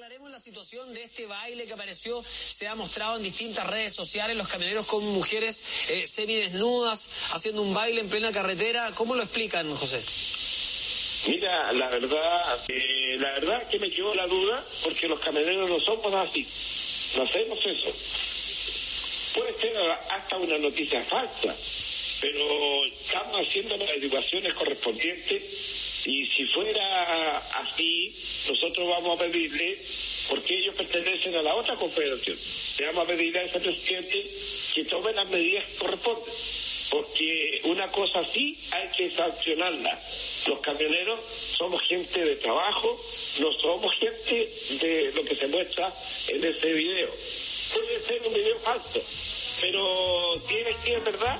aclaremos la situación de este baile que apareció, se ha mostrado en distintas redes sociales, los camioneros con mujeres eh, semidesnudas haciendo un baile en plena carretera. ¿Cómo lo explican, José? Mira, la verdad, eh, la verdad que me quedó la duda porque los camioneros no somos así, no hacemos eso. Puede ser hasta una noticia falsa, pero estamos haciendo las averiguaciones correspondientes y si fuera así, nosotros vamos a pedirle, porque ellos pertenecen a la otra confederación, le vamos a pedirle a ese presidente que tome las medidas que corresponden, porque una cosa así hay que sancionarla. Los camioneros somos gente de trabajo, no somos gente de lo que se muestra en ese video. Puede ser un video falso, pero tiene que ser verdad.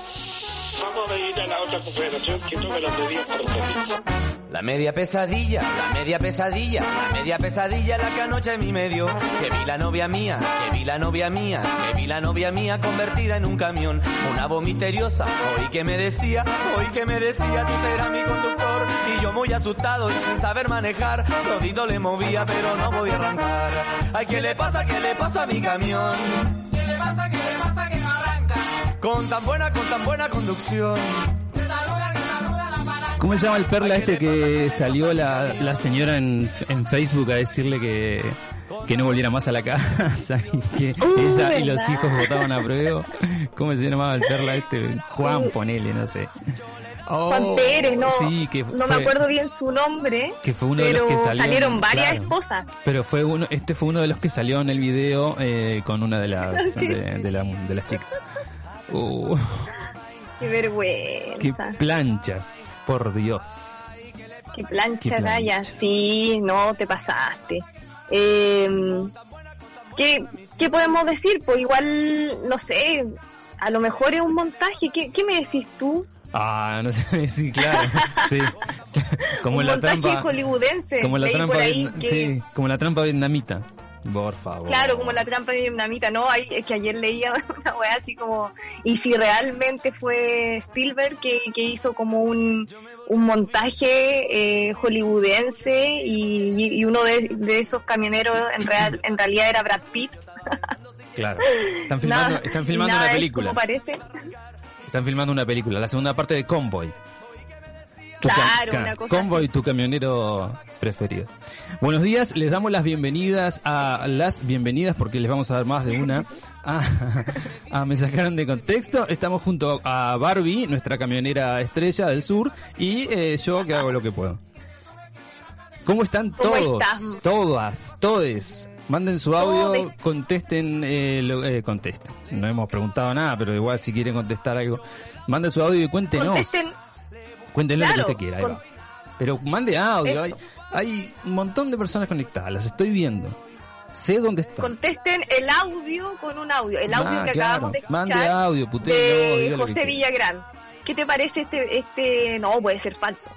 Vamos a pedir a la otra confederación que tome las medidas correspondientes. La media pesadilla, la media pesadilla, la media pesadilla la que anoche mi medio. Que vi la novia mía, que vi la novia mía, que vi la novia mía convertida en un camión. Una voz misteriosa, hoy que me decía, hoy que me decía, tú serás mi conductor. Y yo muy asustado y sin saber manejar, todito le movía pero no podía arrancar. Ay, ¿qué le pasa, qué le pasa a mi camión? ¿Qué le pasa, qué le pasa que no arranca? Con tan buena, con tan buena conducción. ¿Cómo se llama el perla este que salió la, la señora en, en Facebook a decirle que, que no volviera más a la casa y que ella y los hijos votaban a prueba? ¿Cómo se llamaba el perla este? Juan, ponele, no sé. Oh, Juan Pérez, no, sí, que no me acuerdo bien su nombre, que fue uno pero de los que salió, salieron varias claro. esposas. Pero fue uno, este fue uno de los que salió en el video eh, con una de las Sí. de, de la- de las chicas. Uh, Qué vergüenza. qué planchas, por Dios. Qué plancha, Qué plancha. Sí, no, te pasaste. Eh, ¿qué, ¿Qué podemos decir? Pues igual, no sé, a lo mejor es un montaje. ¿Qué, qué me decís tú? Ah, no sé, sí, claro, sí. Como un la montaje trampa, hollywoodense. como la trampa, ahí sí, como la trampa vietnamita. Por favor. Claro, como la trampa vietnamita, ¿no? Hay, es que ayer leía una weá así como, y si realmente fue Spielberg que, que hizo como un, un montaje eh, hollywoodense y, y uno de, de esos camioneros en, real, en realidad era Brad Pitt. Claro. Están filmando, están filmando una es película. como parece. Están filmando una película, la segunda parte de Convoy. Tu Claro, una cosa Convoy, tu camionero preferido. Buenos días, les damos las bienvenidas a las bienvenidas porque les vamos a dar más de una. Ah, ah, me sacaron de contexto. Estamos junto a Barbie, nuestra camionera estrella del sur, y eh, yo que hago lo que puedo. ¿Cómo están ¿Cómo todos? estás? Todas, todes. Manden su audio, contesten, eh, lo- eh, contesten. No hemos preguntado nada, pero igual si quieren contestar algo, manden su audio y cuéntenos. Contesten, Cuéntenle lo que usted quiera. con-. Pero mande audio. Hay, un montón de personas conectadas, las estoy viendo. Sé dónde están. contesten el audio con un audio. El audio Ah, que claro. acabamos de Mande escuchar audio, putéelo, de que José quiera. Villagrán. ¿Qué te parece este, este? No, puede ser falso.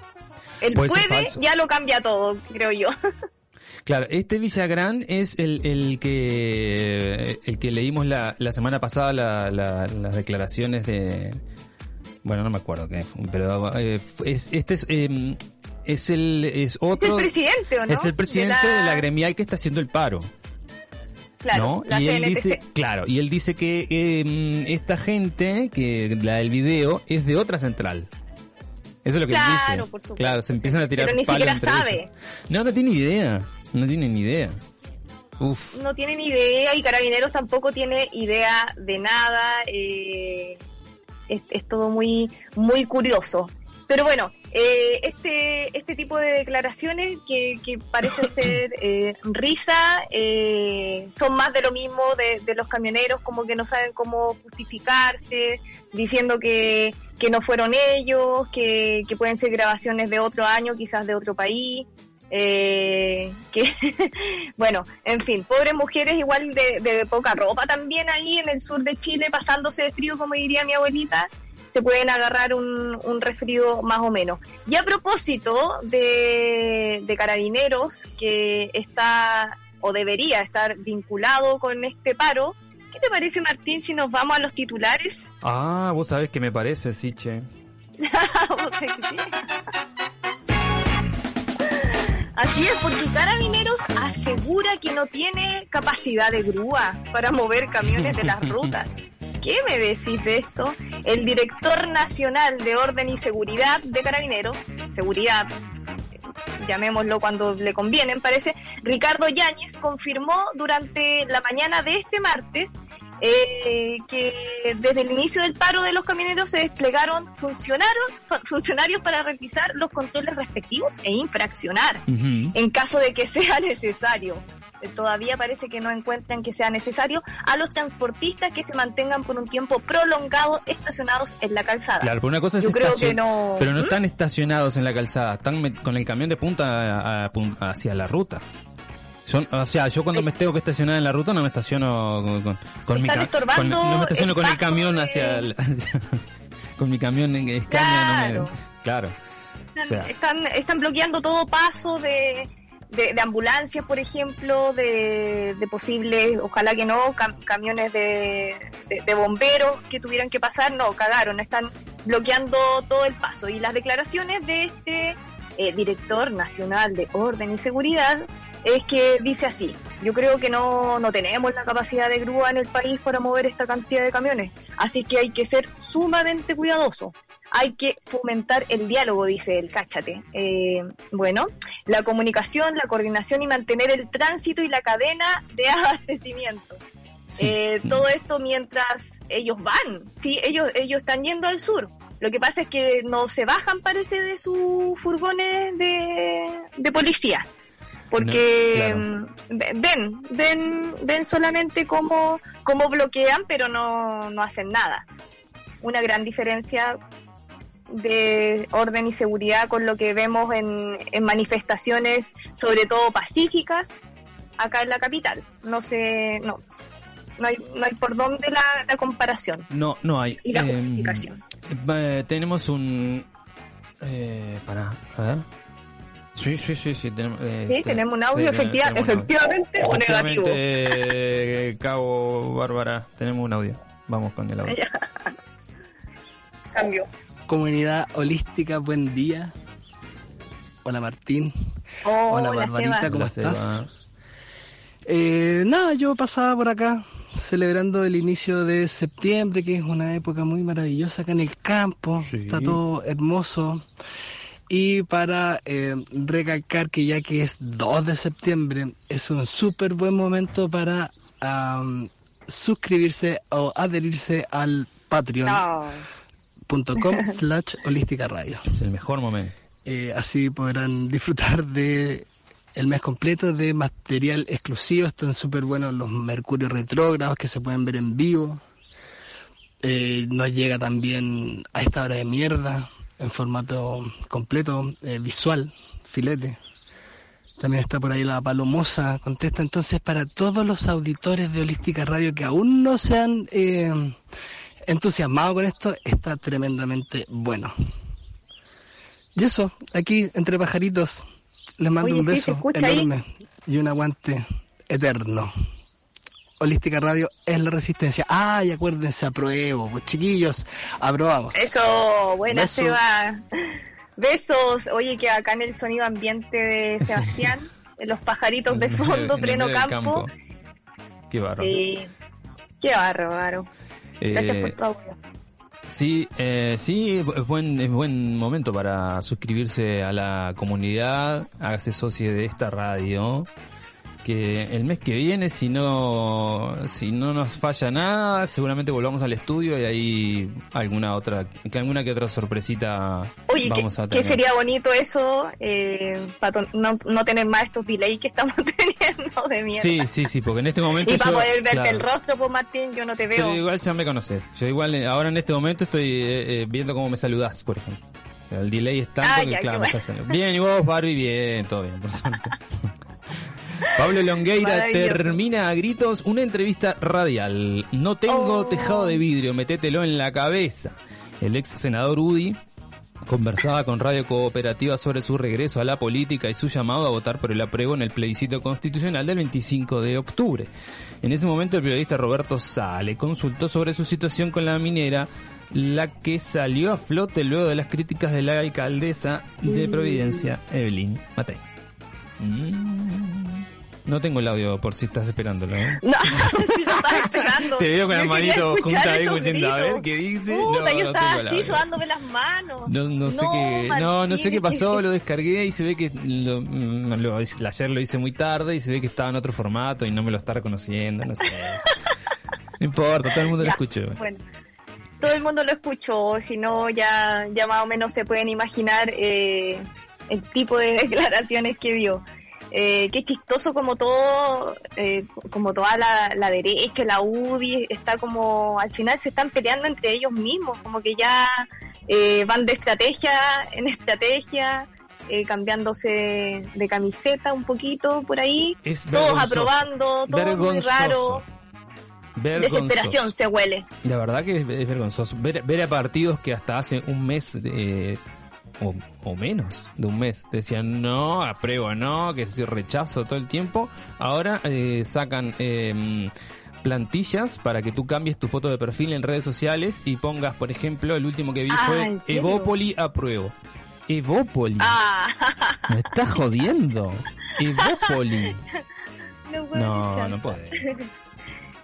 El Puede ya lo cambia todo, creo yo. Claro, este Villagrán es el, el que el que leímos la, la semana pasada la- la- las declaraciones de bueno no me acuerdo qué fue, pero eh, es este es eh, es el es Es otro el presidente, ¿o no? es el presidente de la, gremial que está haciendo el paro Claro, y él CNTC. dice, claro, y él dice que eh, esta gente, que la del video, es de otra central. Eso es lo que él Claro, dice. por supuesto. Claro, se empiezan a tirar Pero ni palos siquiera sabe. ellos. No, no tiene idea. No tiene ni idea. Uf. No tiene ni idea y Carabineros tampoco tiene idea de nada. eh, es, es todo muy, muy curioso. Pero bueno, eh, este, este tipo de declaraciones que, que parecen ser eh, risa, eh, son más de lo mismo de, de los camioneros, como que no saben cómo justificarse, diciendo que, que no fueron ellos, que, que pueden ser grabaciones de otro año, quizás de otro país. Eh, que bueno, en fin, pobres mujeres igual de, de poca ropa también ahí en el sur de Chile, pasándose de frío, como diría mi abuelita, se pueden agarrar un, un resfrío más o menos. Y a propósito de, de carabineros, que está o debería estar vinculado con este paro, ¿qué te parece Martín si nos vamos a los titulares? Ah, vos sabés que me parece, sí, Así es, porque Carabineros asegura que no tiene capacidad de grúa para mover camiones de las rutas. ¿Qué me decís de esto? El director nacional de orden y seguridad de Carabineros, seguridad, llamémoslo cuando le conviene, parece, Ricardo Yáñez confirmó durante la mañana de este martes eh, que desde el inicio del paro de los camioneros se desplegaron funcionarios, funcionarios para realizar los controles respectivos e infraccionar en caso de que sea necesario. Eh, todavía parece que no encuentran que sea necesario a los transportistas que se mantengan por un tiempo prolongado estacionados en la calzada. Claro, pero una cosa es no... Pero no ¿Mm? están estacionados en la calzada, están con el camión de punta hacia la ruta. Son, o sea, yo cuando me tengo que estacionar en la ruta no me estaciono con, con, mi con, no me estaciono con el camión hacia, el, con mi camión en Escaña, claro. claro. Están, están, bloqueando todo paso de, de, ambulancias, por ejemplo, de, de posibles, ojalá que no, camiones de, de, bomberos que tuvieran que pasar, no, cagaron, están bloqueando todo el paso. Y las declaraciones de este eh, director nacional de orden y seguridad es que dice así, yo creo que no, no tenemos la capacidad de grúa en el país para mover esta cantidad de camiones, así que hay que ser sumamente cuidadoso, hay que fomentar el diálogo, dice el cáchate. Eh, bueno, la comunicación, la coordinación y mantener el tránsito y la cadena de abastecimiento. Eh, todo esto mientras ellos van, sí, ellos, ellos están yendo al sur. Lo que pasa es que no se bajan, parece, de sus furgones de, de policía porque mm, ven, ven, ven solamente cómo, cómo bloquean, pero no, no hacen nada. Una gran diferencia de orden y seguridad con lo que vemos en, en manifestaciones, sobre todo pacíficas, acá en la capital. No sé, no, no hay, no hay por dónde la, comparación. No, no hay. Y la em, justificación. Eh, tenemos un... Eh, para, a ver. Sí, sí, sí, sí. Tenemos, eh, sí, tenemos un audio efectivamente o negativo. Eh, Cabo Bárbara, tenemos un audio. Vamos con el audio. Cambio. Comunidad holística, buen día. Hola Martín. hola, Barbarita, ¿cómo estás? Eh, nada, yo pasaba por acá celebrando el inicio de septiembre, que es una época muy maravillosa acá en el campo. Está todo hermoso. Y para eh, recalcar que ya que es 2 de septiembre, es un súper buen momento para suscribirse o adherirse al patreon.com slash holística radio. Es el mejor momento. Eh, así podrán disfrutar de el mes completo de material exclusivo. Están súper buenos los Mercurio retrógrados que se pueden ver en vivo. Eh, nos llega también a esta hora de mierda en formato completo, eh, visual, filete. También está por ahí la Palomosa, contesta. Entonces, para todos los auditores de Holística Radio que aún no se han eh, entusiasmado con esto, está tremendamente bueno. Y eso, aquí entre pajaritos, les mando un beso enorme y un aguante eterno. Holística Radio es la resistencia. Ay, acuérdense, apruebo, pues chiquillos, aprobamos. Eso, buena Seba. Besos. Oye, que acá en el sonido ambiente de Sebastián, los pajaritos de fondo, pleno campo. Qué bárbaro. Sí, qué bárbaro. Gracias por eh, tu audio. Sí, eh, sí, es buen, es buen momento para suscribirse a la comunidad, hágase socio de esta radio que el mes que viene, si no, si no nos falla nada, seguramente volvamos al estudio y ahí alguna otra, que alguna que otra sorpresita vamos a tener. Que sería bonito eso, eh, para no, no tener más estos delays que estamos teniendo de mierda. Sí, sí, sí, porque en este momento. Y para poder verte el rostro, pues Martín, yo no te veo. Pero igual ya me conoces. Yo igual eh, ahora en este momento estoy eh, viendo cómo me saludás, por ejemplo. El delay está porque, claro, Bien, y vos, Barbie, bien, todo bien, por suerte. Pablo Longueira termina a gritos una entrevista radial. No tengo oh. tejado de vidrio, metételo en la cabeza. El ex senador Udi conversaba con Radio Cooperativa sobre su regreso a la política y su llamado a votar por el apruebo en el plebiscito constitucional del 25 de octubre. En ese momento el periodista Roberto Sale consultó sobre su situación con la minera, la que salió a flote luego de las críticas de la alcaldesa de Providencia, Evelyn Matei. Mm. No tengo el audio por si estás esperándolo. ¿eh? No, si lo estás esperando. Te veo con las manitos juntas ahí diciendo, a ver qué dice. Puta, No, yo no estaba así sudándome las manos. No, no sé qué, no, no sé qué pasó, lo descargué y se ve que lo, lo- ayer lo hice muy tarde y se ve que estaba en otro formato y no me lo está reconociendo, no sé. No importa, todo el mundo lo escuchó. Bueno, todo el mundo lo escuchó, si no ya, ya más o menos se pueden imaginar eh, el tipo de declaraciones que dio. Eh, qué chistoso como todo, eh, como toda la, la derecha, la UDI, está como, al final se están peleando entre ellos mismos, como que ya eh, van de estrategia en estrategia, eh, cambiándose de camiseta un poquito por ahí, Es todos aprobando, todo muy raro, Vergonzoso. desesperación se huele. La verdad que es, es vergonzoso. Ver, ver a partidos que hasta hace un mes eh, o, o menos de un mes decían no, apruebo no, que si rechazo todo el tiempo. Ahora eh, sacan eh, plantillas para que tú cambies tu foto de perfil en redes sociales y pongas, por ejemplo, el último que vi Ah, fue. Evópoli apruebo. Evópoli. Ah, Me estás jodiendo. Evópoli. no, No, no puede.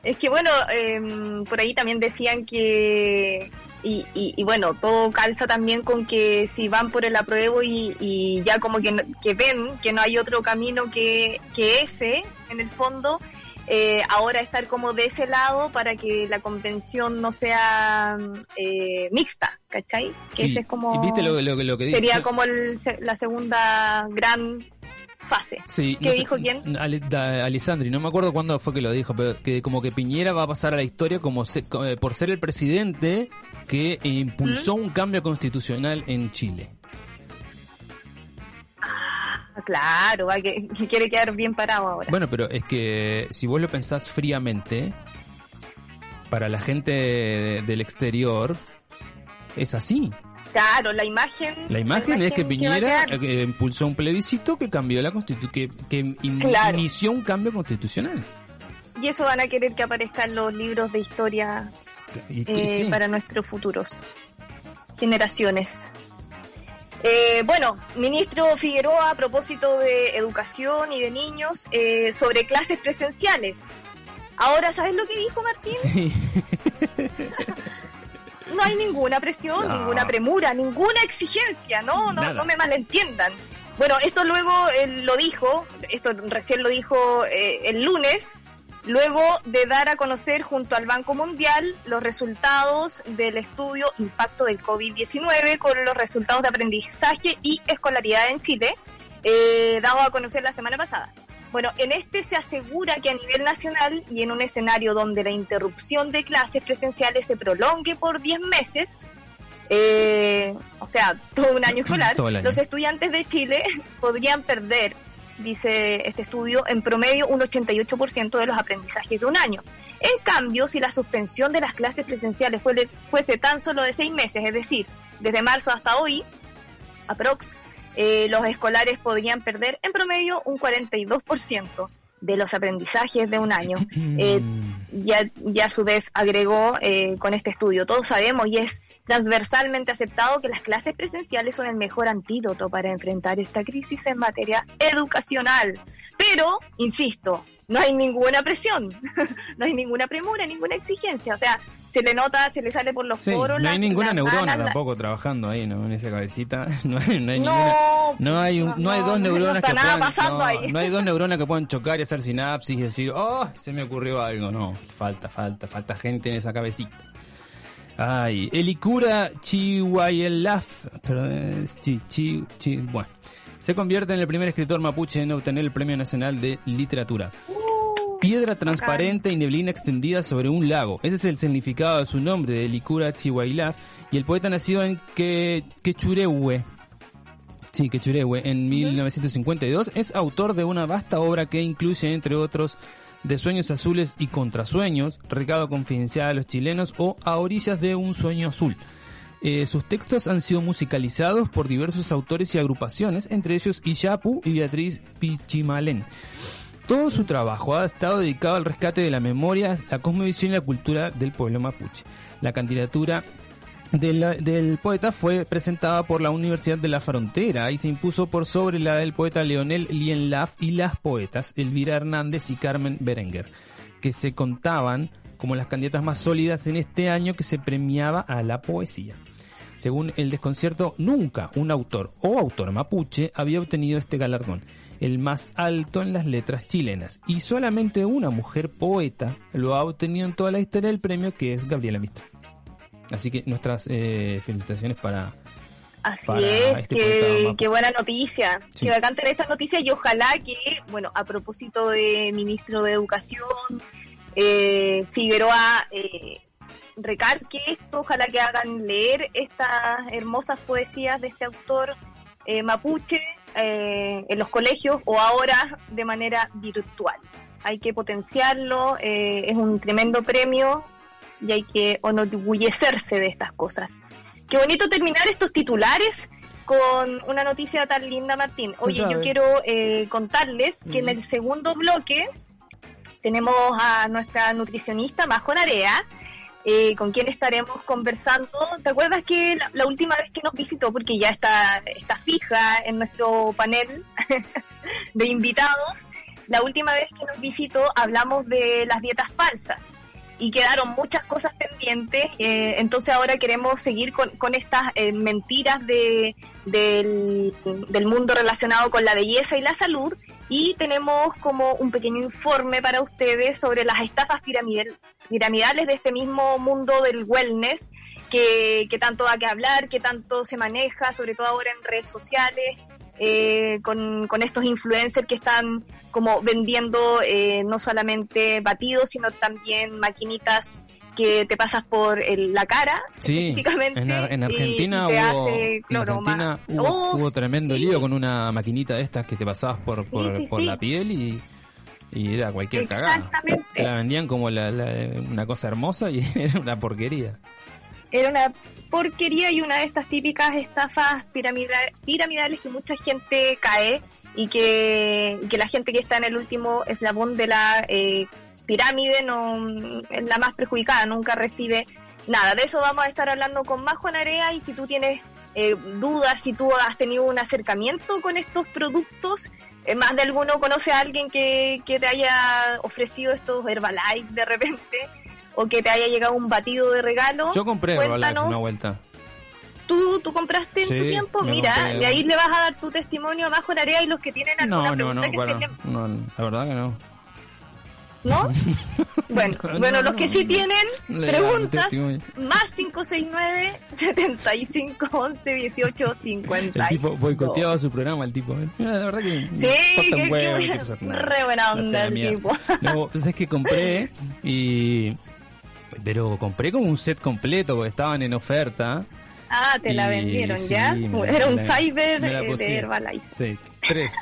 Es que bueno, em, por ahí también decían que, y, y, y bueno, todo calza también con que si van por el apruebo y, y ya como que, que ven que no hay otro camino que, que ese, en el fondo, eh, ahora estar como de ese lado para que la convención no sea eh, mixta, ¿cachai? Que Sí. ese es como, ¿Y ¿Viste lo, lo, lo que sería como el, la segunda gran fase. Sí, ¿Qué dijo quién? Ale- da- Alessandri, no me acuerdo cuándo fue que lo dijo, pero que como que Piñera va a pasar a la historia como se- eh, por ser el presidente que impulsó ¿Mm? un cambio constitucional en Chile. Ah, Claro, va que, que quiere quedar bien parado ahora. Bueno, pero es que si vos lo pensás fríamente, para la gente de- del exterior es así. Claro, la imagen. La imagen es que Piñera eh, impulsó un plebiscito que cambió la constitu que, que in- Claro. inició un cambio constitucional. Y eso van a querer que aparezca en los libros de historia Y- eh, sí. para nuestros futuros generaciones. Eh, bueno, ministro Figueroa, a propósito de educación y de niños, eh, sobre clases presenciales. Ahora, ¿sabes lo que dijo Martín? Sí. No hay ninguna presión, No. ninguna premura, ninguna exigencia, no, no, me malentiendan. Bueno, esto luego lo dijo, esto recién lo dijo eh, el lunes, luego de dar a conocer junto al Banco Mundial los resultados del estudio Impacto del COVID-19 con los resultados de aprendizaje y escolaridad en Chile, eh, dado a conocer la semana pasada. Bueno, en este se asegura que a nivel nacional y en un escenario donde la interrupción de clases presenciales se prolongue por 10 meses, eh, o sea, todo un año escolar, año. los estudiantes de Chile podrían perder, dice este estudio, en promedio un 88% de los aprendizajes de un año. En cambio, si la suspensión de las clases presenciales fuese, fuese tan solo de seis meses, es decir, desde marzo hasta hoy, aprox, eh, los escolares podrían perder en promedio un 42% de los aprendizajes de un año. Eh, ya, ya a su vez agregó eh, con este estudio, todos sabemos y es transversalmente aceptado que las clases presenciales son el mejor antídoto para enfrentar esta crisis en materia educacional. Pero, insisto, no hay ninguna presión, no hay ninguna premura, ninguna exigencia. O sea, se le nota, se le sale por los Sí, poros. no hay ninguna las neurona tampoco trabajando ahí, ¿no? En esa cabecita. No hay, no hay No, ninguna. No hay, un- no hay dos neuronas está que nada puedan. pasando no, ahí. no hay dos neuronas que puedan chocar y hacer sinapsis y decir, oh, se me ocurrió algo. No, falta, falta, falta gente en esa cabecita. Ay, Elikura Chihuayelaf, perdón, chi, chi- bueno, se convierte en el primer escritor mapuche en obtener el Premio Nacional de Literatura. Piedra transparente y neblina extendida sobre un lago. Ese es el significado de su nombre, de Elikura Chihuahilaf. Y el poeta nacido en Que- Quechurehue. Sí, Quechurehue, en 1952, es autor de una vasta obra que incluye, entre otros, De Sueños Azules y Contrasueños, Recado Confidencial a los Chilenos o A Orillas de un Sueño Azul. Eh, sus textos han sido musicalizados por diversos autores y agrupaciones, entre ellos Iyapu y Beatriz Pichimalén. Todo su trabajo ha estado dedicado al rescate de la memoria, la cosmovisión y la cultura del pueblo mapuche. La candidatura del, poeta fue presentada por la Universidad de la Frontera y se impuso por sobre la del poeta Leonel Lienlaf y las poetas Elvira Hernández y Carmen Berenguer, que se contaban como las candidatas más sólidas en este año que se premiaba a la poesía. Según el desconcierto, nunca un autor o autor mapuche había obtenido este galardón, el más alto en las letras chilenas, y solamente una mujer poeta lo ha obtenido en toda la historia del premio, que es Gabriela Mistral. Así que nuestras eh, felicitaciones para... Así para es, este mapuche. qué buena noticia. Sí. Que bacán tener esta noticia y ojalá que, bueno, a propósito de ministro de Educación, eh, Figueroa eh, recalque esto, ojalá que hagan leer estas hermosas poesías de este autor eh, mapuche eh, en los colegios o ahora de manera virtual. Hay que potenciarlo, eh, es un tremendo premio y hay que enorgullecerse de estas cosas. Qué bonito terminar estos titulares con una noticia tan linda, Martín. Oye, yo quiero eh, contarles que en el segundo bloque tenemos a nuestra nutricionista Majo Narea, eh, con quien estaremos conversando. ¿Te acuerdas que la, última vez que nos visitó, porque ya está, está fija en nuestro panel de invitados, la última vez que nos visitó hablamos de las dietas falsas y quedaron muchas cosas pendientes, eh, entonces ahora queremos seguir con, con estas eh, mentiras de, del, del mundo relacionado con la belleza y la salud y tenemos como un pequeño informe para ustedes sobre las estafas piramidal- piramidales de este mismo mundo del wellness que, que tanto da que hablar, que tanto se maneja, sobre todo ahora en redes sociales, eh, con, con estos influencers que están como vendiendo eh, no solamente batidos, sino también maquinitas que te pasas por el- la cara, Sí, en, Ar- en y- Argentina, y hubo, hace en cloroma. Argentina hubo, Oh, hubo tremendo sí. lío con una maquinita de estas que te pasabas por, Sí, por, la piel y, y era cualquier cagada. Exactamente. Te la vendían como la- la- una cosa hermosa y era una porquería. era una porquería y una de estas típicas estafas piramida- piramidales que mucha gente cae y que, que la gente que está en el último eslabón de la eh, pirámide no es la más perjudicada, nunca recibe nada. De eso vamos a estar hablando con más Juan Area y si tú tienes eh, dudas, si tú has tenido un acercamiento con estos productos, eh, más de alguno conoce a alguien que, que te haya ofrecido estos Herbalife de repente o que te haya llegado un batido de regalo. Yo compré Herbalife una vuelta. ¿Tú, tú compraste en Sí, su tiempo? Mira, compré de ahí le vas a dar tu testimonio a Majo Narea y los que tienen alguna No, no, no, pregunta que para, se le... no, la verdad que no. ¿No? bueno, No, bueno, los que sí tienen preguntas, más 569 75 11 18 50. El tipo boicoteaba su programa, el tipo. Mira, la verdad que. Sí, qué, huevo, qué qué buena- cosa, nada. re buena onda Date el tipo. No, entonces que compré y. Pero compré como un set completo porque estaban en oferta. Ah, te la vendieron sí, ya. la- Era un cyber eh, de. Herbalife. Sí, tres.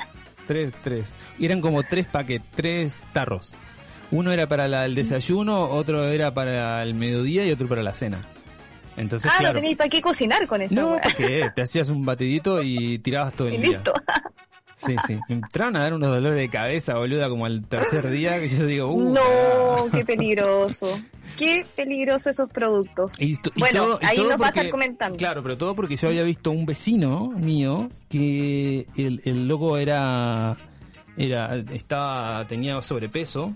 tres, tres. Y eran como tres paquetes, tres tarros. Uno era para la- el desayuno, otro era para el mediodía y otro para la cena. Entonces, ah, claro. no tenéis para qué cocinar con eso. No, porque te hacías un batidito y tirabas todo Y el día. listo. Sí, sí. Me entraron a dar unos dolores de cabeza, boluda, como al tercer día que yo digo, uh, no, qué peligroso. Qué peligroso esos productos. Y to- y Bueno, todo- y ahí nos va a estar comentando. Claro, pero todo porque yo había visto un vecino mío que el, el loco era, era, estaba, tenía sobrepeso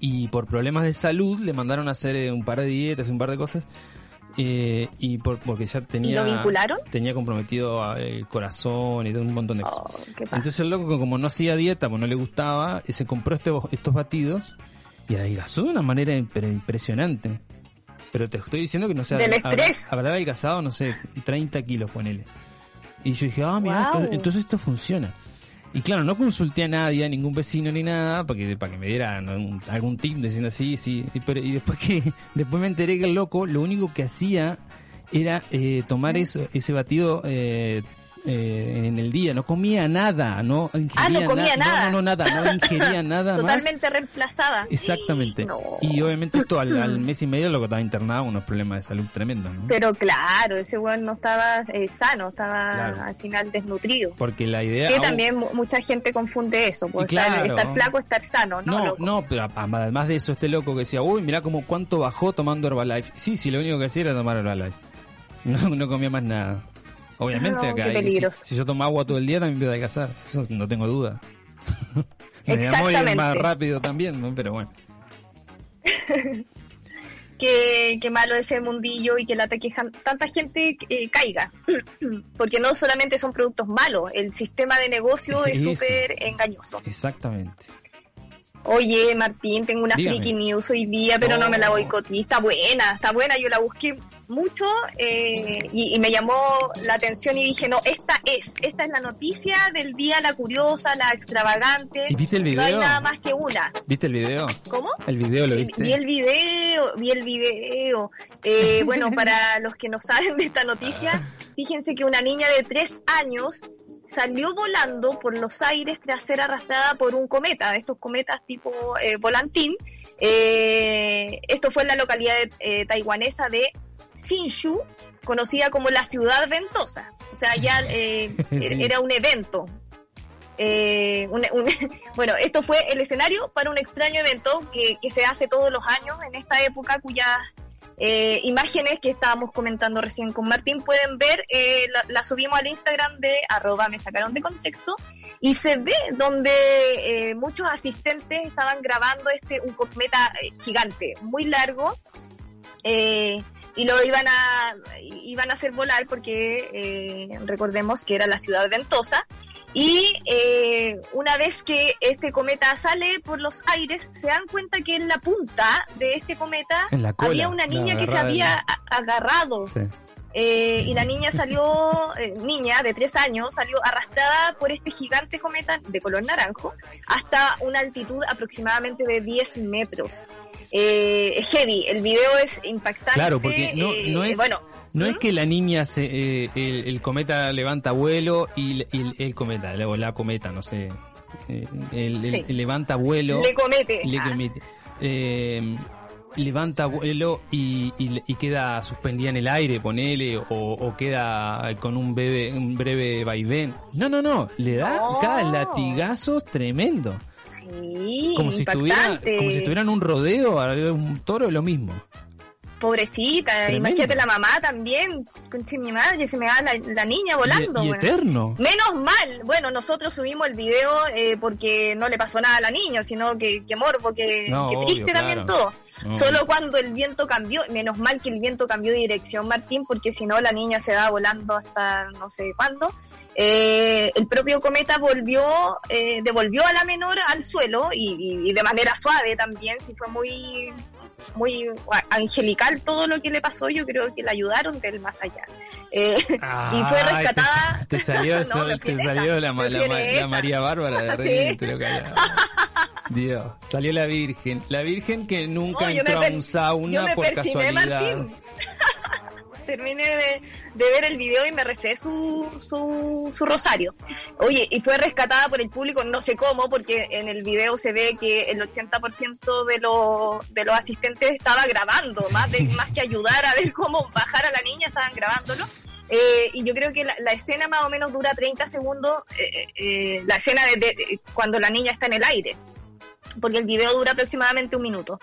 y por problemas de salud le mandaron a hacer eh, un par de dietas, un par de cosas. eh, y por, porque ya tenía lo vincularon? tenía comprometido a- el corazón y todo un montón de cosas. Oh, pasa. Entonces el loco, como no hacía dieta, pues no le gustaba, y se compró este, estos batidos y adelgazó de una manera impre- impresionante. Pero te estoy diciendo que no sé, Del habrá, estrés. habrá adelgazado, no sé, 30 kilos, ponele. Y yo dije, ah, mira, entonces esto funciona. Y claro, no consulté a nadie, a ningún vecino ni nada, para que, para que me dieran algún, algún tip diciendo sí, sí. Y, pero, y después que después me enteré que el loco lo único que hacía era eh, tomar eso, ese batido eh, eh, en el día, no comía nada, no ingería Ah, comía na- nada. No, no, no, nada, no ingería nada más. Totalmente reemplazada. Exactamente. No. Y obviamente esto al, al mes y medio lo que estaba internado unos problemas de salud tremendos, ¿no? Pero claro, ese weón no estaba eh, sano, estaba Claro. al final desnutrido. Porque la idea... Que también mu- mucha gente confunde eso, porque estar, flaco, estar sano, ¿no? No, loco? no, pero además de eso, este loco que decía, uy, mirá como cuánto bajó tomando Herbalife. Sí, sí, lo único que hacía era tomar Herbalife. No, no comía más nada. Obviamente No, acá. qué hay- si, si yo tomo agua todo el día también me voy a adelgazar. Eso no tengo duda. me voy a Exactamente. más rápido también, ¿no? pero bueno. Qué, qué malo ese mundillo y que lata que tanta gente eh, caiga. Porque no solamente son productos malos, el sistema de negocio es súper engañoso. Exactamente. Oye, Martín, tengo una Dígame. news hoy día, pero no me la Oh. boicoté. Está buena, está buena. Yo la busqué mucho eh, y, y me llamó la atención y dije, no, esta es, esta es la noticia del día, la curiosa, la extravagante. ¿Y viste el No hay video? nada más que una. ¿Viste el video? ¿Cómo? ¿El video lo viste? Vi el video, vi el video. Eh, bueno, para los que no saben de esta noticia, fíjense que una niña de tres años salió volando por los aires tras ser arrastrada por un cometa, estos cometas tipo eh, volantín. Eh, esto fue en la localidad eh, taiwanesa de Hsinchu, conocida como la ciudad ventosa. O sea, ya eh, Sí. era un evento. Eh, un- un- bueno, esto fue el escenario para un extraño evento que, que se hace todos los años en esta época cuyas eh, imágenes que estábamos comentando recién con Martín pueden ver, eh, la, subimos al Instagram de arroba me sacaron de contexto y se ve donde eh, muchos asistentes estaban grabando este un cometa gigante, muy largo, eh, y lo iban a iban a hacer volar porque eh, recordemos que era la ciudad ventosa y eh, una vez que este cometa sale por los aires se dan cuenta que en la punta de este cometa cola, había una niña que se había agarrado Sí. eh, y la niña salió, eh, niña de tres años, salió arrastrada por este gigante cometa de color naranjo hasta una altitud aproximadamente de 10 metros. Eh, es heavy, el video es impactante. Claro, porque no- eh, no es- Bueno, No ¿Mm? es que la niña se, eh, el, el cometa levanta vuelo y, y el, cometa, o la cometa, no sé, eh, el, el- Sí. el levanta vuelo, le comete. le Ah, comete, eh, levanta vuelo y, y- y queda suspendida en el aire, ponele, o, o queda con un breve, un breve vaivén. No, no, no, le da No. cada latigazos tremendo. Sí, Como si, estuviera, impactante. como si estuviera en un rodeo, un toro, lo mismo. Pobrecita, Tremendo. imagínate la mamá también. Conche mi madre, se me va la, la niña volando. y, y bueno. eterno. Menos mal, bueno, nosotros subimos el video eh, porque no le pasó nada a la niña, sino que, que morbo, que, No, que obvio, triste también claro. todo. No. Solo cuando el viento cambió, menos mal que el viento cambió de dirección, Martín, porque si no la niña se va volando hasta no sé cuándo. Eh, el propio cometa volvió, eh, devolvió a la menor al suelo y, y- y de manera suave también, si fue muy muy angelical todo lo que le pasó, yo creo que la ayudaron del más allá. Eh, y fue rescatada. Te, te salió, eso- te salió la, la, la esa. María Bárbara de Sí. Dios, salió la Virgen. La Virgen que nunca No, entró a un sauna yo me por casualidad. Martín. Terminé de, de ver el video y me recé su, su, su rosario. Oye, y fue rescatada por el público, no sé cómo, porque en el video se ve que el 80% de, los de los asistentes estaba grabando, más, de, más que ayudar a ver cómo bajar a la niña, estaban grabándolo. Eh, y yo creo que la, la escena más o menos dura 30 segundos, eh, eh, la escena de, de- cuando la niña está en el aire, porque el video dura aproximadamente un minuto.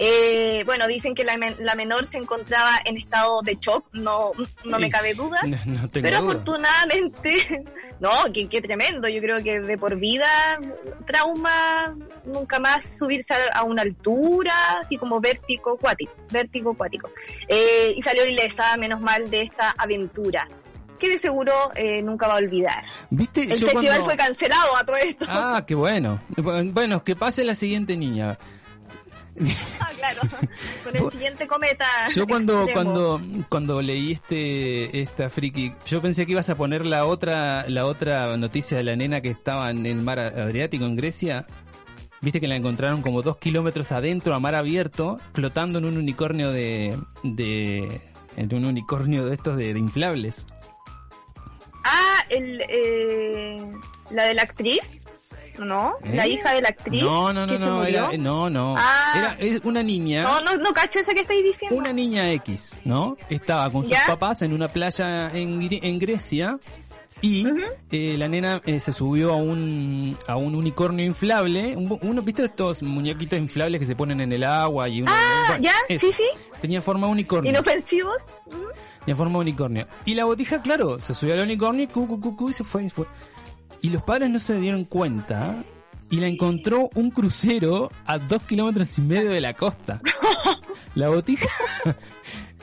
Eh, bueno, dicen que la, la menor se encontraba en estado de shock, no, no me cabe duda. No, no tengo Pero duda. afortunadamente, no, qué, qué tremendo. Yo creo que de por vida, trauma, nunca más subirse a, una altura, así como vértigo acuático, vértigo acuático. Eh, y salió ilesa, menos mal, de esta aventura, que de seguro eh, nunca va a olvidar. ¿Viste? El Yo festival cuando- fue cancelado a todo esto. Ah, qué bueno. Bueno, que pase la siguiente niña. Ah, claro, con el siguiente cometa. Yo cuando extremo. cuando cuando leí este esta friki, yo pensé que ibas a poner la otra la otra noticia de la nena que estaba en el mar Adriático en Grecia. Viste que la encontraron como dos kilómetros adentro a mar abierto, flotando en un unicornio de de en un unicornio de estos de, de inflables. Ah, el, eh, la de la actriz, ¿no? La ¿Eh? hija de la actriz. No, no, no, no, era, no, no. Ah. Era una niña. No, no, no cacho esa que estáis diciendo. Una niña X, ¿no? Estaba con sus ¿Ya? papás en una playa en, en Grecia Y eh, la nena eh, se subió a un, a un unicornio inflable. Un, uno, ¿Viste estos muñequitos inflables que se ponen en el agua? y uno, Ah, bueno, ¿ya? eso. Sí, sí. Tenía forma de unicornio. Inofensivos. Tenía forma de unicornio. Y la botija, claro, se subió al unicornio y, cu, cu, cu, cu, y se fue, y se fue. Y los padres no se dieron cuenta y la encontró un crucero a dos kilómetros y medio de la costa. La botija...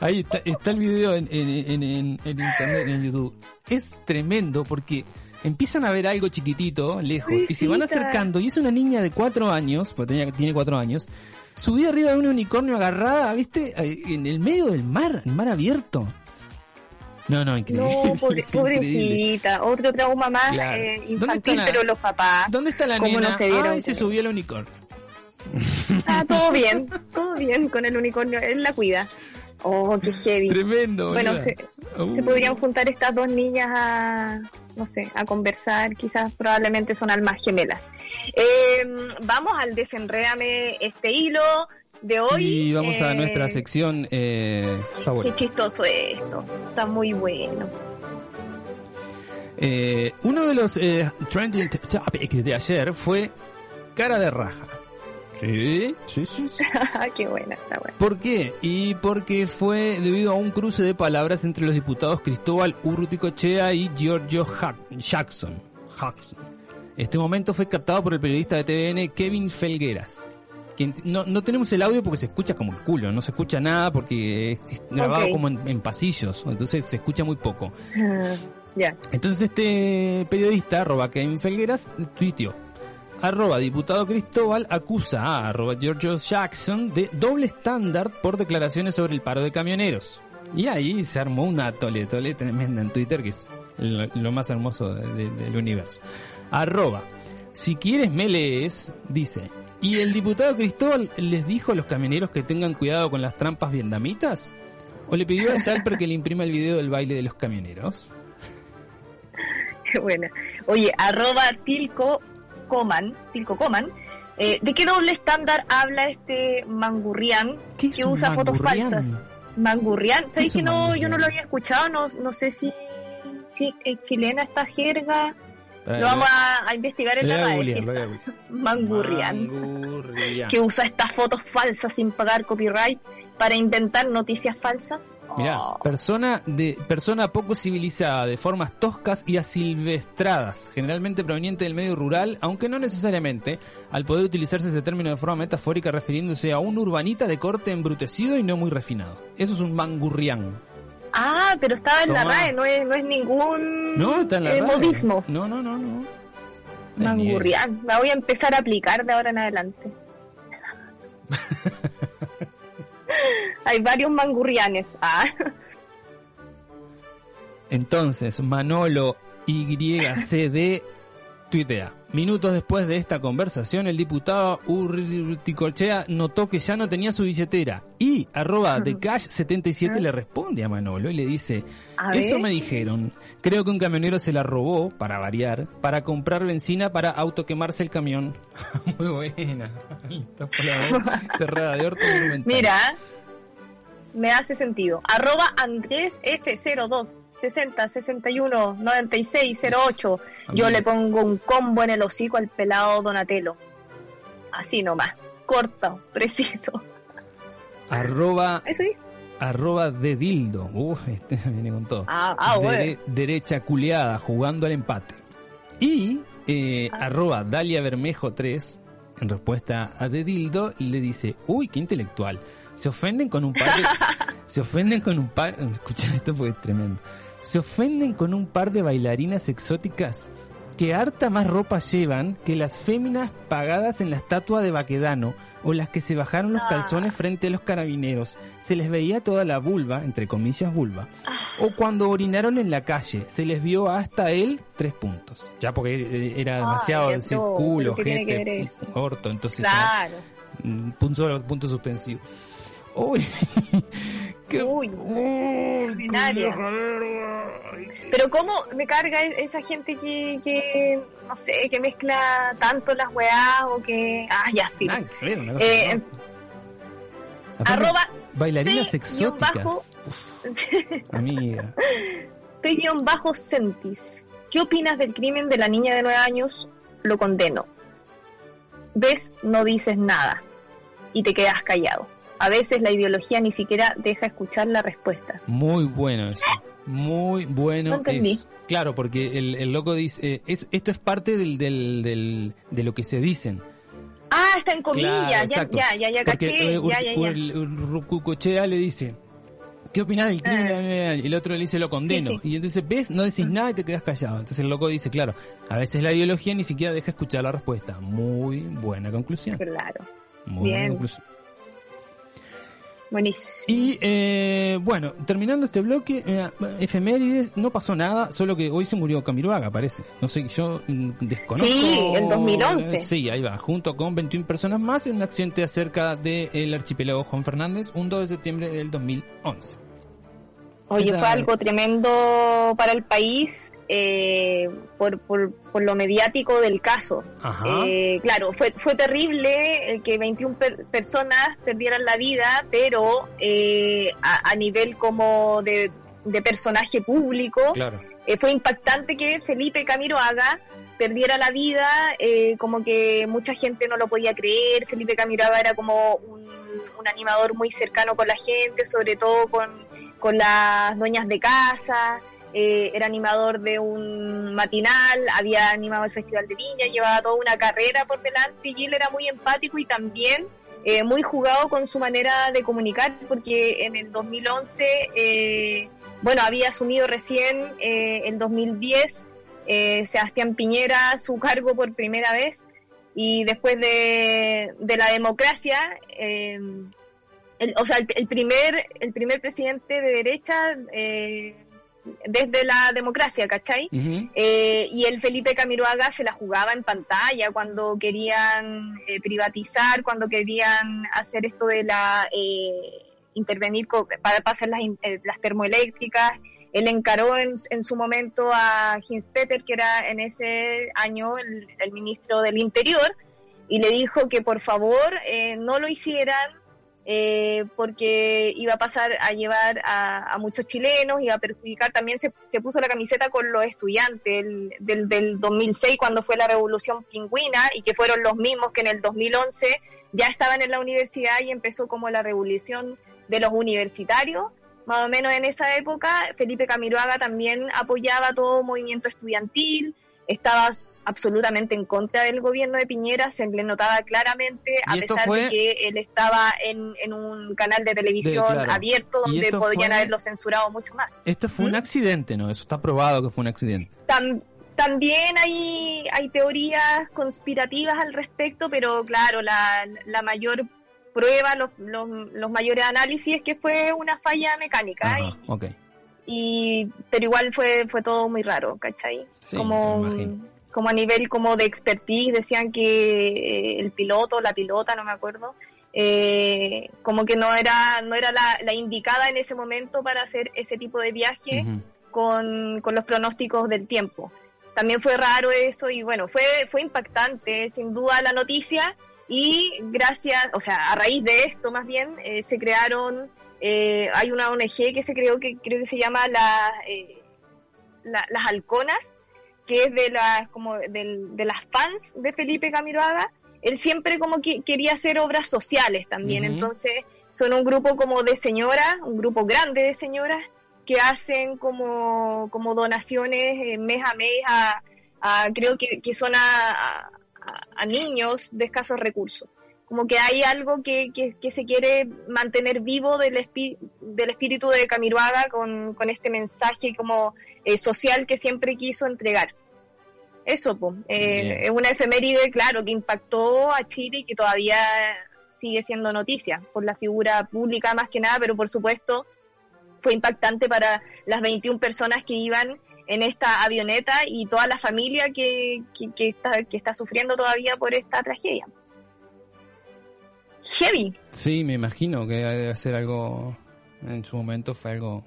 Ahí está, está el video en, en, en, en- en internet, en YouTube. Es tremendo porque empiezan a ver algo chiquitito, lejos, y se van acercando. Y es una niña de cuatro años, porque tenía, tiene cuatro años, subida arriba de un unicornio agarrada, ¿viste? En el medio del mar, el mar abierto. No, no, increíble. No, pobre- increíble. pobrecita. Otro trauma más Claro. eh, ¿Dónde infantil, la- pero los papás. ¿Dónde está la ¿Cómo nena? no se dieron Ay, se subió el unicornio. Ah, todo bien, todo bien con el unicornio. Él la cuida. Oh, qué heavy. Tremendo. Bueno, se, Uh. se podrían juntar estas dos niñas a, no sé, a conversar. Quizás probablemente son almas gemelas. Eh, vamos al desenrédame este hilo de hoy. Y vamos a Eh, nuestra sección eh, Qué favorita. chistoso esto. Está muy bueno. Eh, uno de los eh, trending topics de ayer fue cara de raja. Sí, sí, sí, sí. qué buena, está buena. ¿Por qué? Y porque fue debido a un cruce de palabras entre los diputados Cristóbal Urruticochea y Giorgio Hack- Jackson. Jackson. Este momento fue captado por el periodista de TVN Kevin Felgueras. No, no tenemos el audio porque se escucha como el culo, no se escucha nada porque es, es grabado como en, en pasillos, entonces se escucha muy poco. Ah. Entonces este periodista, arroba Kevin Felgueras, tuiteó. Arroba diputado Cristóbal acusa a arroba Giorgio Jackson de doble estándar por declaraciones sobre el paro de camioneros. Y ahí se armó una tole tole tremenda en Twitter que es lo, lo más hermoso de- de- del universo. Arroba, si quieres me lees, dice, ¿y el diputado Cristóbal les dijo a los camioneros que tengan cuidado con las trampas vietnamitas? ¿O le pidió a Shalper que le imprima el video del baile de los camioneros? Qué buena. Oye, arroba Tilco Coman, Tilco Coman. eh, ¿De qué doble estándar habla este Mangurrián ¿Qué es que usa fotos falsas? Mangurrián, ¿Qué ¿sabes que no? Yo no lo había escuchado, no, no sé si, si es chilena esta jerga. Lo vamos a, a investigar en la. Mangurrián. Mangurrián. Que usa estas fotos falsas sin pagar copyright para inventar noticias falsas. Mirá, Oh. persona de persona poco civilizada, de formas toscas y asilvestradas, generalmente proveniente del medio rural, aunque no necesariamente, al poder utilizarse ese término de forma metafórica refiriéndose a un urbanita de corte embrutecido y no muy refinado. Eso es un mangurrián. Ah, pero estaba en la. RAE, no es, no es ningún No, está en la eh, RAE. modismo. No, no, no, no. Mangurrián. La voy a empezar a aplicar de ahora en adelante. Hay varios mangurrianes. Ah, Entonces, Manolo YCD tuitea. Minutos después de esta conversación, el diputado Urticorchea notó que ya no tenía su billetera. Y arroba de cash 77 le responde a Manolo y le dice, eso me dijeron. Creo que un camionero se la robó, para variar, para comprar benzina para autoquemarse el camión. Muy buena. Cerrada de orto mira, me hace sentido. Arroba Andrés F02 60 61 96 08. Yo Amigo. le pongo un combo en el hocico al pelado Donatello. Así nomás. Corto, preciso. Arroba Eso sí. arroba de dildo. Uf, este viene con todo. Ah, ah. Dere- derecha culeada jugando al empate. Y eh, Ah. arroba Dalia Bermejo 3, en respuesta a de dildo, le dice, uy, qué intelectual. Se ofenden con un par de... se ofenden con un par... Escucha esto porque es tremendo. Se ofenden con un par de bailarinas exóticas que harta más ropa llevan que las féminas pagadas en la estatua de Baquedano o las que se bajaron los Ah. calzones frente a los carabineros. Se les veía toda la vulva, entre comillas vulva. O cuando orinaron en la calle, se les vio hasta él tres puntos. Ya porque era Ay, demasiado decir todo, culo, pero ¿qué tiene que ver gente, orto, entonces Claro. ya, mm, punto, punto suspensivo. Uy, qué Uy, qué. Ay, Pero cómo me carga e- esa gente que, que no sé, que mezcla tanto las weás o que... Ah, ya, ver, una cosa Eh, Arroba bailarinas exóticas. bajo- amiga. P-Sentis, ¿qué opinas del crimen de la niña de nueve años? Lo condeno. ¿Ves? No dices nada y te quedas callado. A veces la ideología ni siquiera deja escuchar la respuesta. Muy bueno eso. Muy bueno. No es- claro, porque el, el loco dice, eh, es, esto es parte del, del, del- de lo que se dicen. Ah, está en comillas, Claro, ya, ya, ya, ya, Porque caché, eh, Ur- ya, ya, ya. Rucucochea le dice, ¿qué opinas del crimen? Ah. Y el otro le dice, lo condeno. Sí, sí. Y entonces, ¿ves? No decís nada y te quedas callado. Entonces el loco dice, claro, a veces la ideología ni siquiera deja escuchar la respuesta. Muy buena conclusión. Claro, Muy buena Bien. conclusión. Buenísimo. Y eh, bueno, terminando este bloque, eh, efemérides, no pasó nada, solo que hoy se murió Camiroaga, parece. No sé, yo mm, desconozco. Sí, en 2011. Eh, Sí, ahí va, junto con 21 personas más en un accidente acerca del archipiélago Juan Fernández, un 2 de septiembre del 2011. Oye, Esa- fue algo tremendo para el país eh, por, por, por lo mediático del caso. Eh, claro, fue, fue terrible el que 21 per- personas perdieran la vida, pero eh, a, a nivel como de, de personaje público, Claro. eh, fue impactante que Felipe Camiroaga perdiera la vida, eh, como que mucha gente no lo podía creer, Felipe Camiroaga era como un, un animador muy cercano con la gente, sobre todo con, con las dueñas de casa, eh, era animador de un matinal, había animado el Festival de Viña, llevaba toda una carrera por delante y él era muy empático y también eh, muy jugado con su manera de comunicar, porque en el 2011, eh, bueno, había asumido recién en 2010 eh, Sebastián Piñera su cargo por primera vez y después de, la democracia, el, o sea, el primer el primer presidente de derecha eh, desde la democracia, ¿cachai? Eh, y el Felipe Camiroaga se la jugaba en pantalla cuando querían eh, privatizar, cuando querían hacer esto de la eh, intervenir co- para, para hacer las, eh, las termoeléctricas. Él encaró en, en su momento a Hinspeter, que era en ese año el, el ministro del Interior, y le dijo que por favor eh, no lo hicieran eh, porque iba a pasar a llevar a, muchos chilenos, iba a perjudicar, también se, se puso la camiseta con los estudiantes el- del, del 2006 cuando fue la revolución pingüina y que fueron los mismos que en el 2011 ya estaban en la universidad y empezó como la revolución de los universitarios. Más o menos en esa época, Felipe Camiroaga también apoyaba todo movimiento estudiantil, estaba absolutamente en contra del gobierno de Piñera, se le notaba claramente, a ¿Y esto pesar fue- de que él estaba en, en un canal de televisión claro. abierto ¿Y donde fue- haberlo censurado mucho más. Esto fue un ¿Mm? accidente, ¿no? Eso está probado que fue un accidente. Tam- también hay, hay teorías conspirativas al respecto, pero claro, la, la mayor prueba, los, los, los mayores análisis es que fue una falla mecánica, Ajá, y, ok. Y- pero igual fue, fue todo muy raro, ¿cachai? Sí, como, como a nivel como de expertise, decían que eh, el piloto, la pilota, no me acuerdo, eh, como que no era, no era la, la indicada en ese momento para hacer ese tipo de viaje con, con los pronósticos del tiempo. También fue raro eso y bueno, fue, fue impactante, sin duda, la noticia y gracias, o sea, a raíz de esto más bien, eh, se crearon, eh, hay una ONG que se creó que creo que se llama la, eh, la- las Halconas, que es de las, como del- de las fans de Felipe Camiroaga. Él siempre como que quería hacer obras sociales también, entonces son un grupo como de señoras, un grupo grande de señoras que hacen como, como donaciones eh, mes a mes a, a- creo que, que son a, a- a niños de escasos recursos. Como que hay algo que, que, que se quiere mantener vivo del, espi- del espíritu de Camiroaga con, con este mensaje como eh, social que siempre quiso entregar. Eso, po. Eh, es una efeméride, claro, que impactó a Chile y que todavía sigue siendo noticia por la figura pública más que nada, pero por supuesto fue impactante para las 21 personas que iban en esta avioneta y toda la familia que, que, que está, que está sufriendo todavía por esta tragedia. Heavy. Sí, me imagino que debe ser algo, en su momento fue algo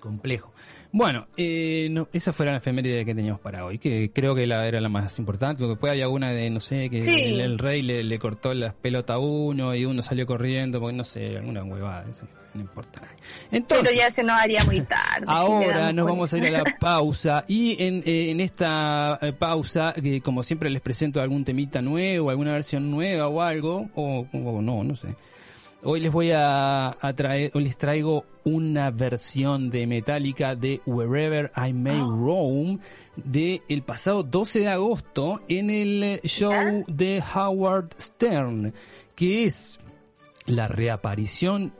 Complejo. Bueno, eh, no, esa fue la efeméride que teníamos para hoy, que creo que la era la más importante, porque después hay alguna de, no sé, que Sí. el, el rey le, le cortó las pelotas a uno y uno salió corriendo, porque no sé, alguna huevada, eso no importa nada. Entonces, Pero ya se nos haría muy tarde. Ahora nos vamos a ir a la pausa y en, eh, en esta eh, pausa, que como siempre les presento algún temita nuevo, alguna versión nueva o algo, o, o no, no sé. Hoy les voy a, a traer, hoy les traigo una versión de Metallica de Wherever I May Roam de el pasado 12 de agosto en el show de Howard Stern, que es la reaparición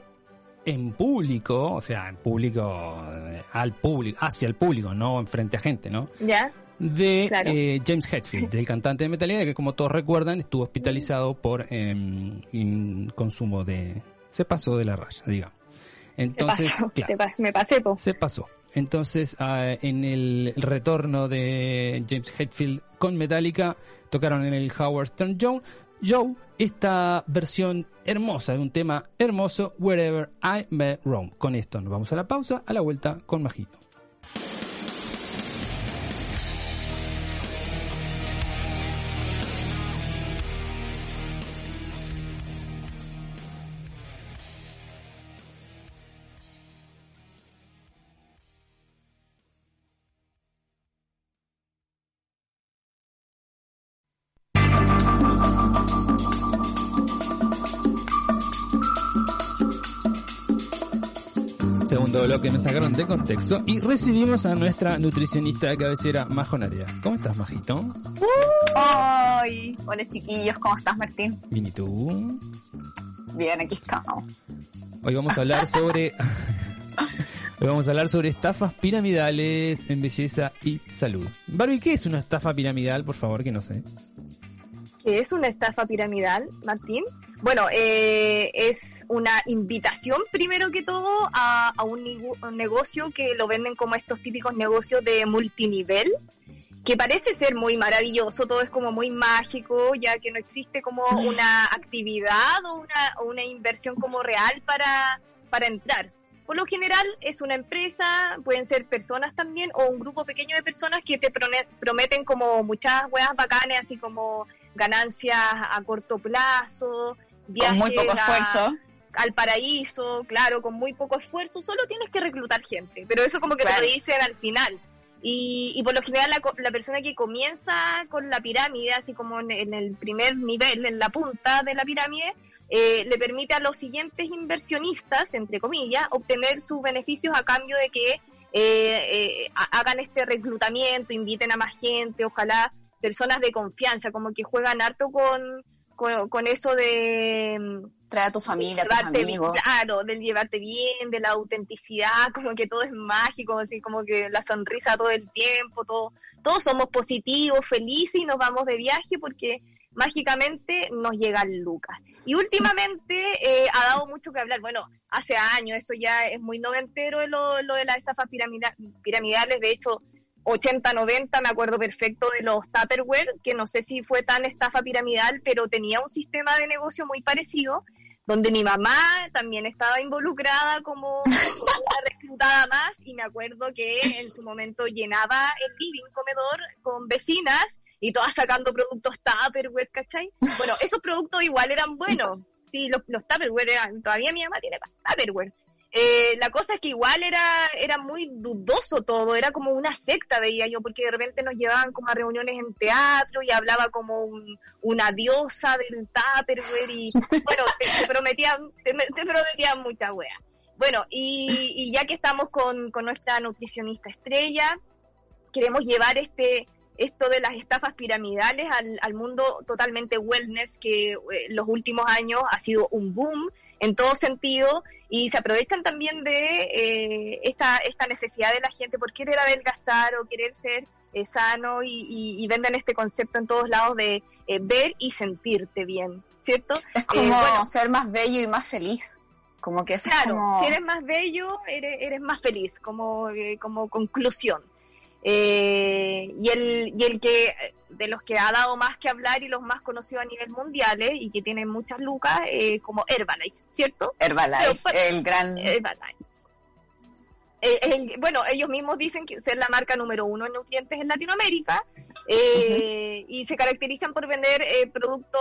en público, o sea, en público, eh, al público, hacia el público, no frente a gente, ¿no? ¿Ya? De Claro. eh, James Hetfield, del cantante de Metallica, que como todos recuerdan, estuvo hospitalizado por em, consumo de... Se pasó de la raya, digamos. Entonces, claro, pa- me pasé, po. se pasó. Entonces, ah, en el retorno de James Hetfield con Metallica, tocaron en el Howard Stern Show, Joe esta versión hermosa de un tema hermoso, Wherever I May Roam. Con esto nos vamos a la pausa, a la vuelta con Majito. Segundo bloque me sacaron de contexto y recibimos a nuestra nutricionista de cabecera, Majo Narea. ¿Cómo estás, Majito? Ay, hola chiquillos, ¿cómo estás Martín? Bien, ¿y tú? Bien, aquí estamos. Hoy vamos a hablar sobre... Hoy vamos a hablar sobre estafas piramidales en belleza y salud. Barbie, ¿qué es una estafa piramidal? Por favor, que no sé. ¿Qué es una estafa piramidal, Martín? Bueno, eh, es una invitación primero que todo a, a un, nego- un negocio que lo venden como estos típicos negocios de multinivel, que parece ser muy maravilloso, todo es como muy mágico, ya que no existe como una actividad o una, o una inversión como real para, para entrar. Por lo general es una empresa, pueden ser personas también, o un grupo pequeño de personas que te prometen como muchas huevas bacanas, así como ganancias a corto plazo, Con muy poco a- esfuerzo. al paraíso, claro, con muy poco esfuerzo, solo tienes que reclutar gente, pero eso como que Claro. te lo dicen al final. Y, y por lo general la, la persona que comienza con la pirámide, así como en, en el primer nivel, en la punta de la pirámide, eh, le permite a los siguientes inversionistas, entre comillas, obtener sus beneficios a cambio de que eh, eh, ha- hagan este reclutamiento, inviten a más gente, ojalá personas de confianza, como que juegan harto con, con, con eso de mm, Trae a tu familia, a tus llevarte amigos. bien, claro, del llevarte bien, de la autenticidad, como que todo es mágico, así como que la sonrisa todo el tiempo, todo, todos somos positivos, felices y nos vamos de viaje porque mágicamente nos llegan lucas. Y últimamente eh, ha dado mucho que hablar, bueno, hace años, esto ya es muy noventero lo, lo de las estafas piramida- piramidales, de hecho 80, 90, me acuerdo perfecto de los Tupperware, que no sé si fue tan estafa piramidal, pero tenía un sistema de negocio muy parecido, donde mi mamá también estaba involucrada como, como una reclutada más, y me acuerdo que en su momento llenaba el living comedor con vecinas y todas sacando productos Tupperware, ¿cachai? Bueno, esos productos igual eran buenos. Sí, los, los Tupperware eran, todavía mi mamá tiene Tupperware. Eh, la cosa es que igual era, era muy dudoso todo, era como una secta, veía yo, porque de repente nos llevaban como a reuniones en teatro y hablaba como un- una diosa del Tupperware y bueno, te, te prometían, te, te prometían mucha wea. Bueno, y, y ya que estamos con, con nuestra nutricionista estrella, queremos llevar este esto de las estafas piramidales al, al mundo totalmente wellness que eh, los últimos años ha sido un boom en todo sentido y se aprovechan también de eh, esta, esta necesidad de la gente por querer adelgazar o querer ser eh, sano y, y- y venden este concepto en todos lados de eh, ver y sentirte bien, ¿cierto? Es como Eh, bueno. ser más bello y más feliz. Como que Claro, como... si eres más bello, eres, eres más feliz, como, eh, como conclusión. Eh, y, el, y el que, de los que ha dado más que hablar y los más conocidos a nivel mundial eh, y que tienen muchas lucas, eh, como Herbalife, ¿cierto? Herbalife, Pero, el gran... Herbalife. eh, el- bueno, ellos mismos dicen que ser la marca número uno en nutrientes en Latinoamérica eh, y se caracterizan por vender eh, productos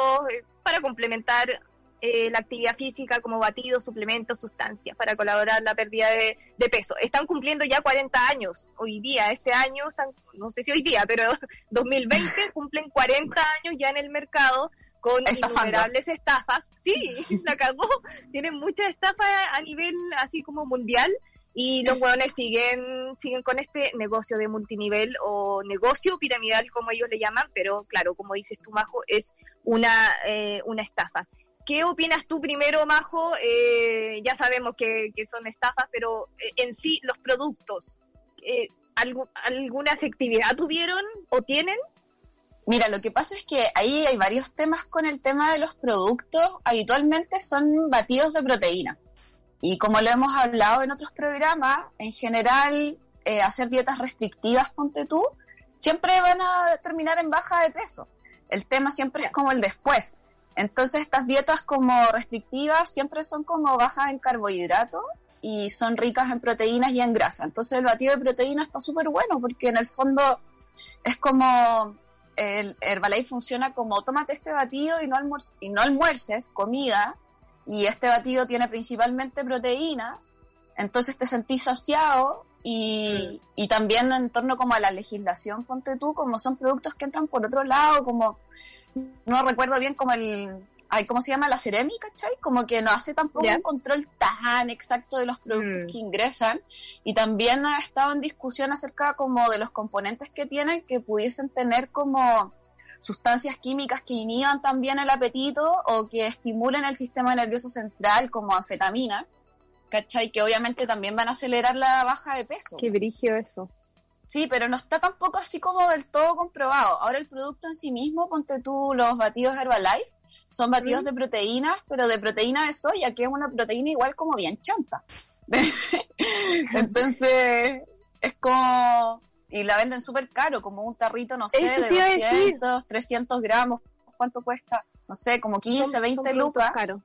para complementar eh, la actividad física como batidos, suplementos, sustancias para colaborar en la pérdida de, de peso. Están cumpliendo ya 40 años hoy día, este año, están, no sé si hoy día, pero 2020 cumplen 40 años ya en el mercado con Estafando. innumerables estafas. Sí, la cagó. Tienen muchas estafas a nivel así como mundial y los hueones siguen siguen con este negocio de multinivel o negocio piramidal como ellos le llaman, pero claro, como dices tú, Majo, es una, eh, una estafa. ¿Qué opinas tú primero, Majo? Eh, ya sabemos que, que son estafas, pero eh, en sí los productos, eh, ¿algu- ¿alguna efectividad tuvieron o tienen? Mira, lo que pasa es que ahí hay varios temas con el tema de los productos. Habitualmente son batidos de proteína. Y como lo hemos hablado en otros programas, en general, eh, hacer dietas restrictivas, ponte tú, siempre van a terminar en baja de peso. El tema siempre es como el después. Entonces, estas dietas como restrictivas siempre son como bajas en carbohidratos y son ricas en proteínas y en grasa. Entonces, el batido de proteína está súper bueno porque en el fondo es como el Herbalife funciona como tómate este batido y no, y no almuerces comida y este batido tiene principalmente proteínas, entonces te sentís saciado y, y también en torno como a la legislación, ponte tú, como son productos que entran por otro lado, como no recuerdo bien como el... Ay, ¿Cómo se llama? La cerámica, ¿cachai? Como que no hace tampoco un control tan exacto de los productos Mm. que ingresan. Y también ha estado en discusión acerca como de los componentes que tienen que pudiesen tener como sustancias químicas que inhiban también el apetito o que estimulen el sistema nervioso central como anfetamina, ¿cachai? Que obviamente también van a acelerar la baja de peso. Qué brigio eso. Sí, pero no está tampoco así como del todo comprobado. Ahora el producto en sí mismo, ponte tú los batidos Herbalife, son batidos Mm. de proteínas, pero de proteína de soya, que es una proteína igual como bien chanta. Entonces, es como... Y la venden súper caro, como un tarrito, no sé, de te iba a decir. 200, 300 gramos. ¿Cuánto cuesta? No sé, como 15, Son- son 20 productos lucas caros.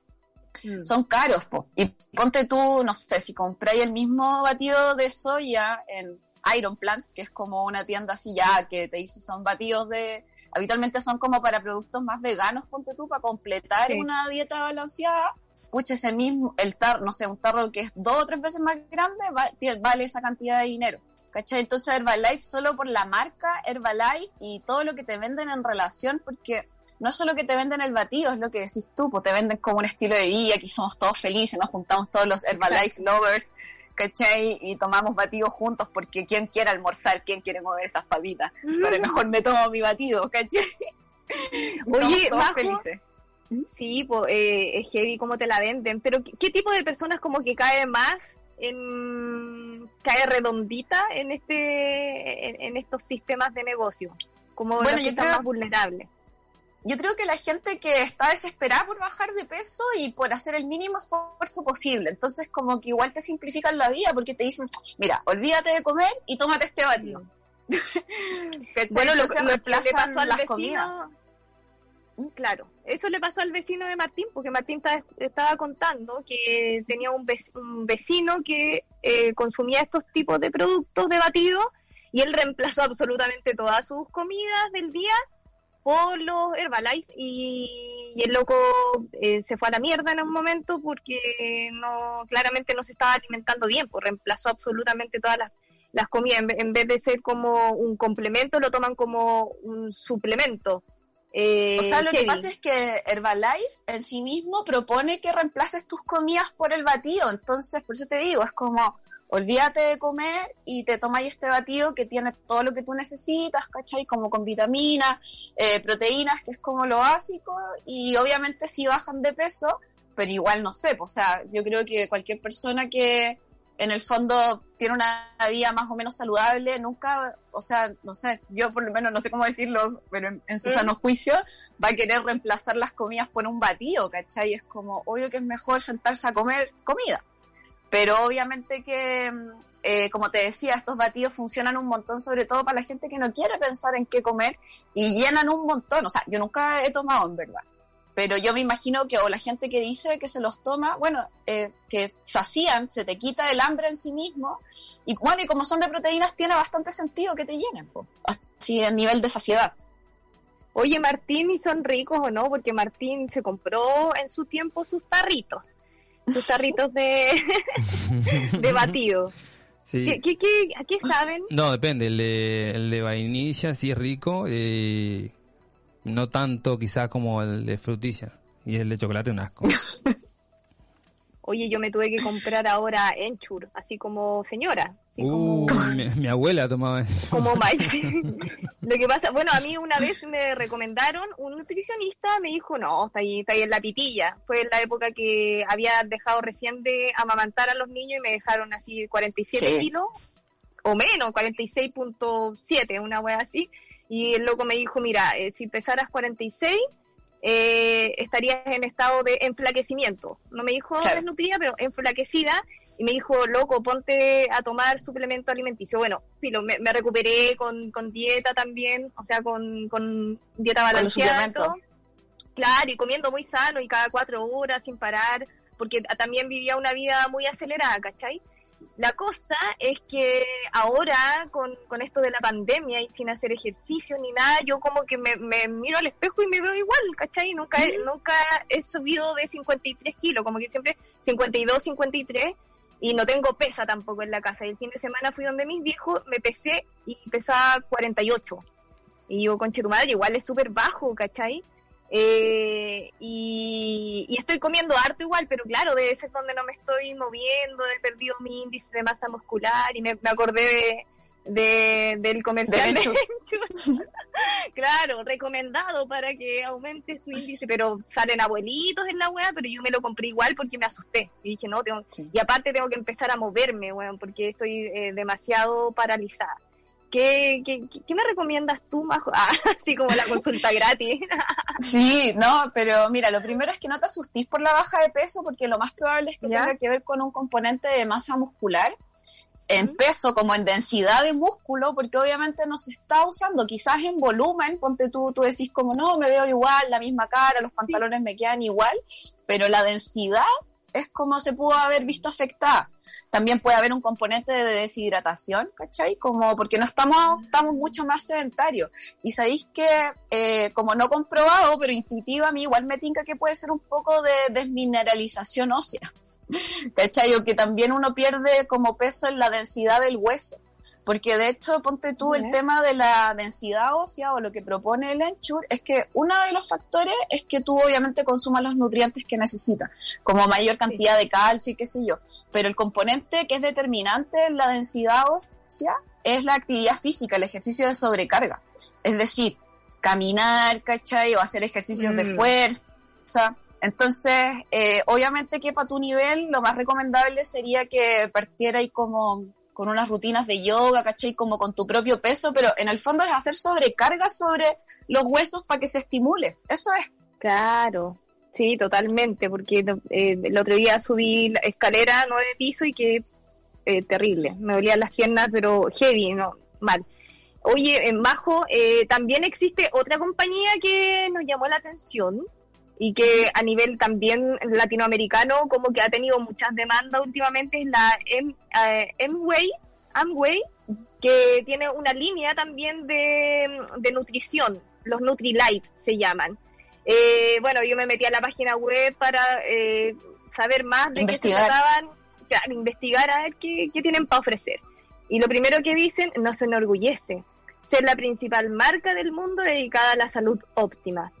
Mm. son caros, po. Y ponte tú, no sé, si compráis el mismo batido de soya en Iron Plant, que es como una tienda así ya que te dice son batidos de... Habitualmente son como para productos más veganos, ponte tú, para completar Sí. una dieta balanceada. Pucha, ese mismo, el tarro, no sé, un tarro que es dos o tres veces más grande, va- vale esa cantidad de dinero. ¿Cachai? Entonces Herbalife solo por la marca Herbalife y todo lo que te venden en relación, porque no es solo que te venden el batido, es lo que decís tú, pues te venden como un estilo de vida, aquí somos todos felices, nos juntamos todos los Herbalife lovers, ¿cachai? Y tomamos batidos juntos porque quién quiere almorzar, quién quiere mover esas papitas, pero mejor me tomo mi batido, ¿cachai? Oye, todos felices. Sí, po, eh, es heavy cómo te la venden, pero ¿qué, qué tipo de personas como que cae más en cae redondita en este en, en estos sistemas de negocio? Como Bueno, que están creo- más vulnerables. Yo creo que la gente que está desesperada por bajar de peso y por hacer el mínimo esfuerzo posible, entonces como que igual te simplifican la vida porque te dicen, mira, olvídate de comer y tómate este batido. ¿Cachai? Bueno, lo, que le pasó al las comidas. vecino, Mm, claro, eso le pasó al vecino de Martín, porque Martín ta- estaba contando que tenía un vecino que eh, consumía estos tipos de productos de batido y él reemplazó absolutamente todas sus comidas del día por los Herbalife y, y el loco eh, se fue a la mierda en un momento porque no claramente no se estaba alimentando bien, pues reemplazó absolutamente todas las, las comidas en, en vez de ser como un complemento lo toman como un suplemento. Eh, O sea, lo que pasa es que Herbalife en sí mismo propone que reemplaces tus comidas por el batido. Entonces, por eso te digo, es como, olvídate de comer y te tomáis este batido que tiene todo lo que tú necesitas, ¿cachai? Como con vitaminas, eh, proteínas, que es como lo básico. Y obviamente si bajan de peso, pero igual no sé, pues, o sea, yo creo que cualquier persona que en el fondo tiene una vida más o menos saludable, nunca, o sea, no sé, yo por lo menos no sé cómo decirlo, pero en, en su Mm. sano juicio va a querer reemplazar las comidas por un batido, ¿cachai? Es como, obvio que es mejor sentarse a comer comida. Pero obviamente que, mm, eh, como te decía, estos batidos funcionan un montón, sobre todo para la gente que no quiere pensar en qué comer y llenan un montón. O sea, yo nunca he tomado, en verdad. pero yo me imagino que o la gente que dice que se los toma, bueno, eh, que sacían, se te quita el hambre en sí mismo, y bueno, y como son de proteínas, tiene bastante sentido que te llenen, po, así a nivel de saciedad. Oye, Martín, ¿y son ricos o no? Porque Martín se compró en su tiempo sus tarritos, sus tarritos de, de batido. Sí. ¿Qué, qué, qué, a qué saben? No, depende. El de, el de vainilla sí es rico. eh, no tanto quizás como el de frutilla. Y el de chocolate un asco. Oye, yo me tuve que comprar ahora Enchur, así como señora. Así Uh, como, mi, mi abuela tomaba eso. como maíz. Lo que pasa, bueno, a mí una vez me recomendaron, un nutricionista me dijo, no, está ahí, está ahí en la pitilla. Fue en la época que había dejado recién de amamantar a los niños y me dejaron así 47 Sí. kilos, o menos, 46.7, una wea así. Y el loco me dijo, mira, eh, si pesaras 46, eh, estarías en estado de enflaquecimiento. No me dijo Claro. desnutrida, pero enflaquecida. Y me dijo, loco, ponte a tomar suplemento alimenticio. Bueno, filo, me, me recuperé con, con dieta también, o sea, con, con dieta balanceada. Claro, y comiendo muy sano y cada cuatro horas sin parar, porque también vivía una vida muy acelerada, ¿cachai? La cosa es que ahora, con, con esto de la pandemia y sin hacer ejercicio ni nada, yo como que me, me miro al espejo y me veo igual, ¿cachai? Nunca he, nunca he subido de 53 kilos, como que siempre 52, 53, y no tengo pesa tampoco en la casa. Y el fin de semana fui donde mis viejos, me pesé y pesaba 48. Y yo, conche tu madre, igual es súper bajo, ¿cachai? Eh, y, estoy comiendo harto igual, pero claro, debe ser donde no me estoy moviendo, he perdido mi índice de masa muscular y me, me acordé de, de- del comercial De claro, recomendado para que aumentes tu índice, pero salen abuelitos en la wea, pero yo me lo compré igual porque me asusté. Y dije, no, tengo, Sí. y aparte tengo que empezar a moverme, weón, porque estoy eh, demasiado paralizada. ¿Qué, qué, qué- qué me recomiendas tú, Majo? Ah, así como la consulta gratis. Sí, no, pero mira, lo primero es que no te asustís por la baja de peso, porque lo más probable es que ¿Ya? tenga que ver con un componente de masa muscular, en peso como en densidad de músculo, porque obviamente no se está usando, quizás en volumen, ponte tú, tú decís como, no, me veo igual, la misma cara, los pantalones me quedan igual, pero la densidad es como se pudo haber visto afectada. También puede haber un componente de deshidratación, ¿cachai? Como porque no estamos, estamos mucho más sedentarios. Y sabéis que, eh, como no comprobado, pero intuitiva, a mí igual me tinca que puede ser un poco de desmineralización ósea. ¿Cachai? O que también uno pierde como peso en la densidad del hueso. Porque de hecho, ponte tú el tema de la densidad ósea o lo que propone el Ensure es que uno de los factores es que tú obviamente consumas los nutrientes que necesitas, como mayor cantidad de calcio y qué sé yo. Pero el componente que es determinante en la densidad ósea es la actividad física, el ejercicio de sobrecarga. Es decir, caminar, ¿cachai? O hacer ejercicios de Mm. fuerza. Entonces, eh, obviamente que para tu nivel lo más recomendable sería que partiera ahí como con unas rutinas de yoga, ¿cachai? Como con tu propio peso, pero en el fondo es hacer sobrecarga sobre los huesos para que se estimule. Eso es. Claro, sí, totalmente, porque eh, el otro día subí la escalera nueve pisos y quedé eh, terrible. Me dolían las piernas, pero heavy, no, mal. Oye, en Majo, eh, también existe otra compañía que nos llamó la atención y que a nivel también latinoamericano como que ha tenido muchas demandas últimamente, es la M, eh, Amway, Amway, que tiene una línea también de, de nutrición, los NutriLife se llaman. Eh, bueno, yo me metí a la página web para eh, saber más de qué se Investigar. trataban, claro, investigar a ver qué, qué tienen para ofrecer. Y lo primero que dicen, nos enorgullece ser la principal marca del mundo dedicada a la salud óptima.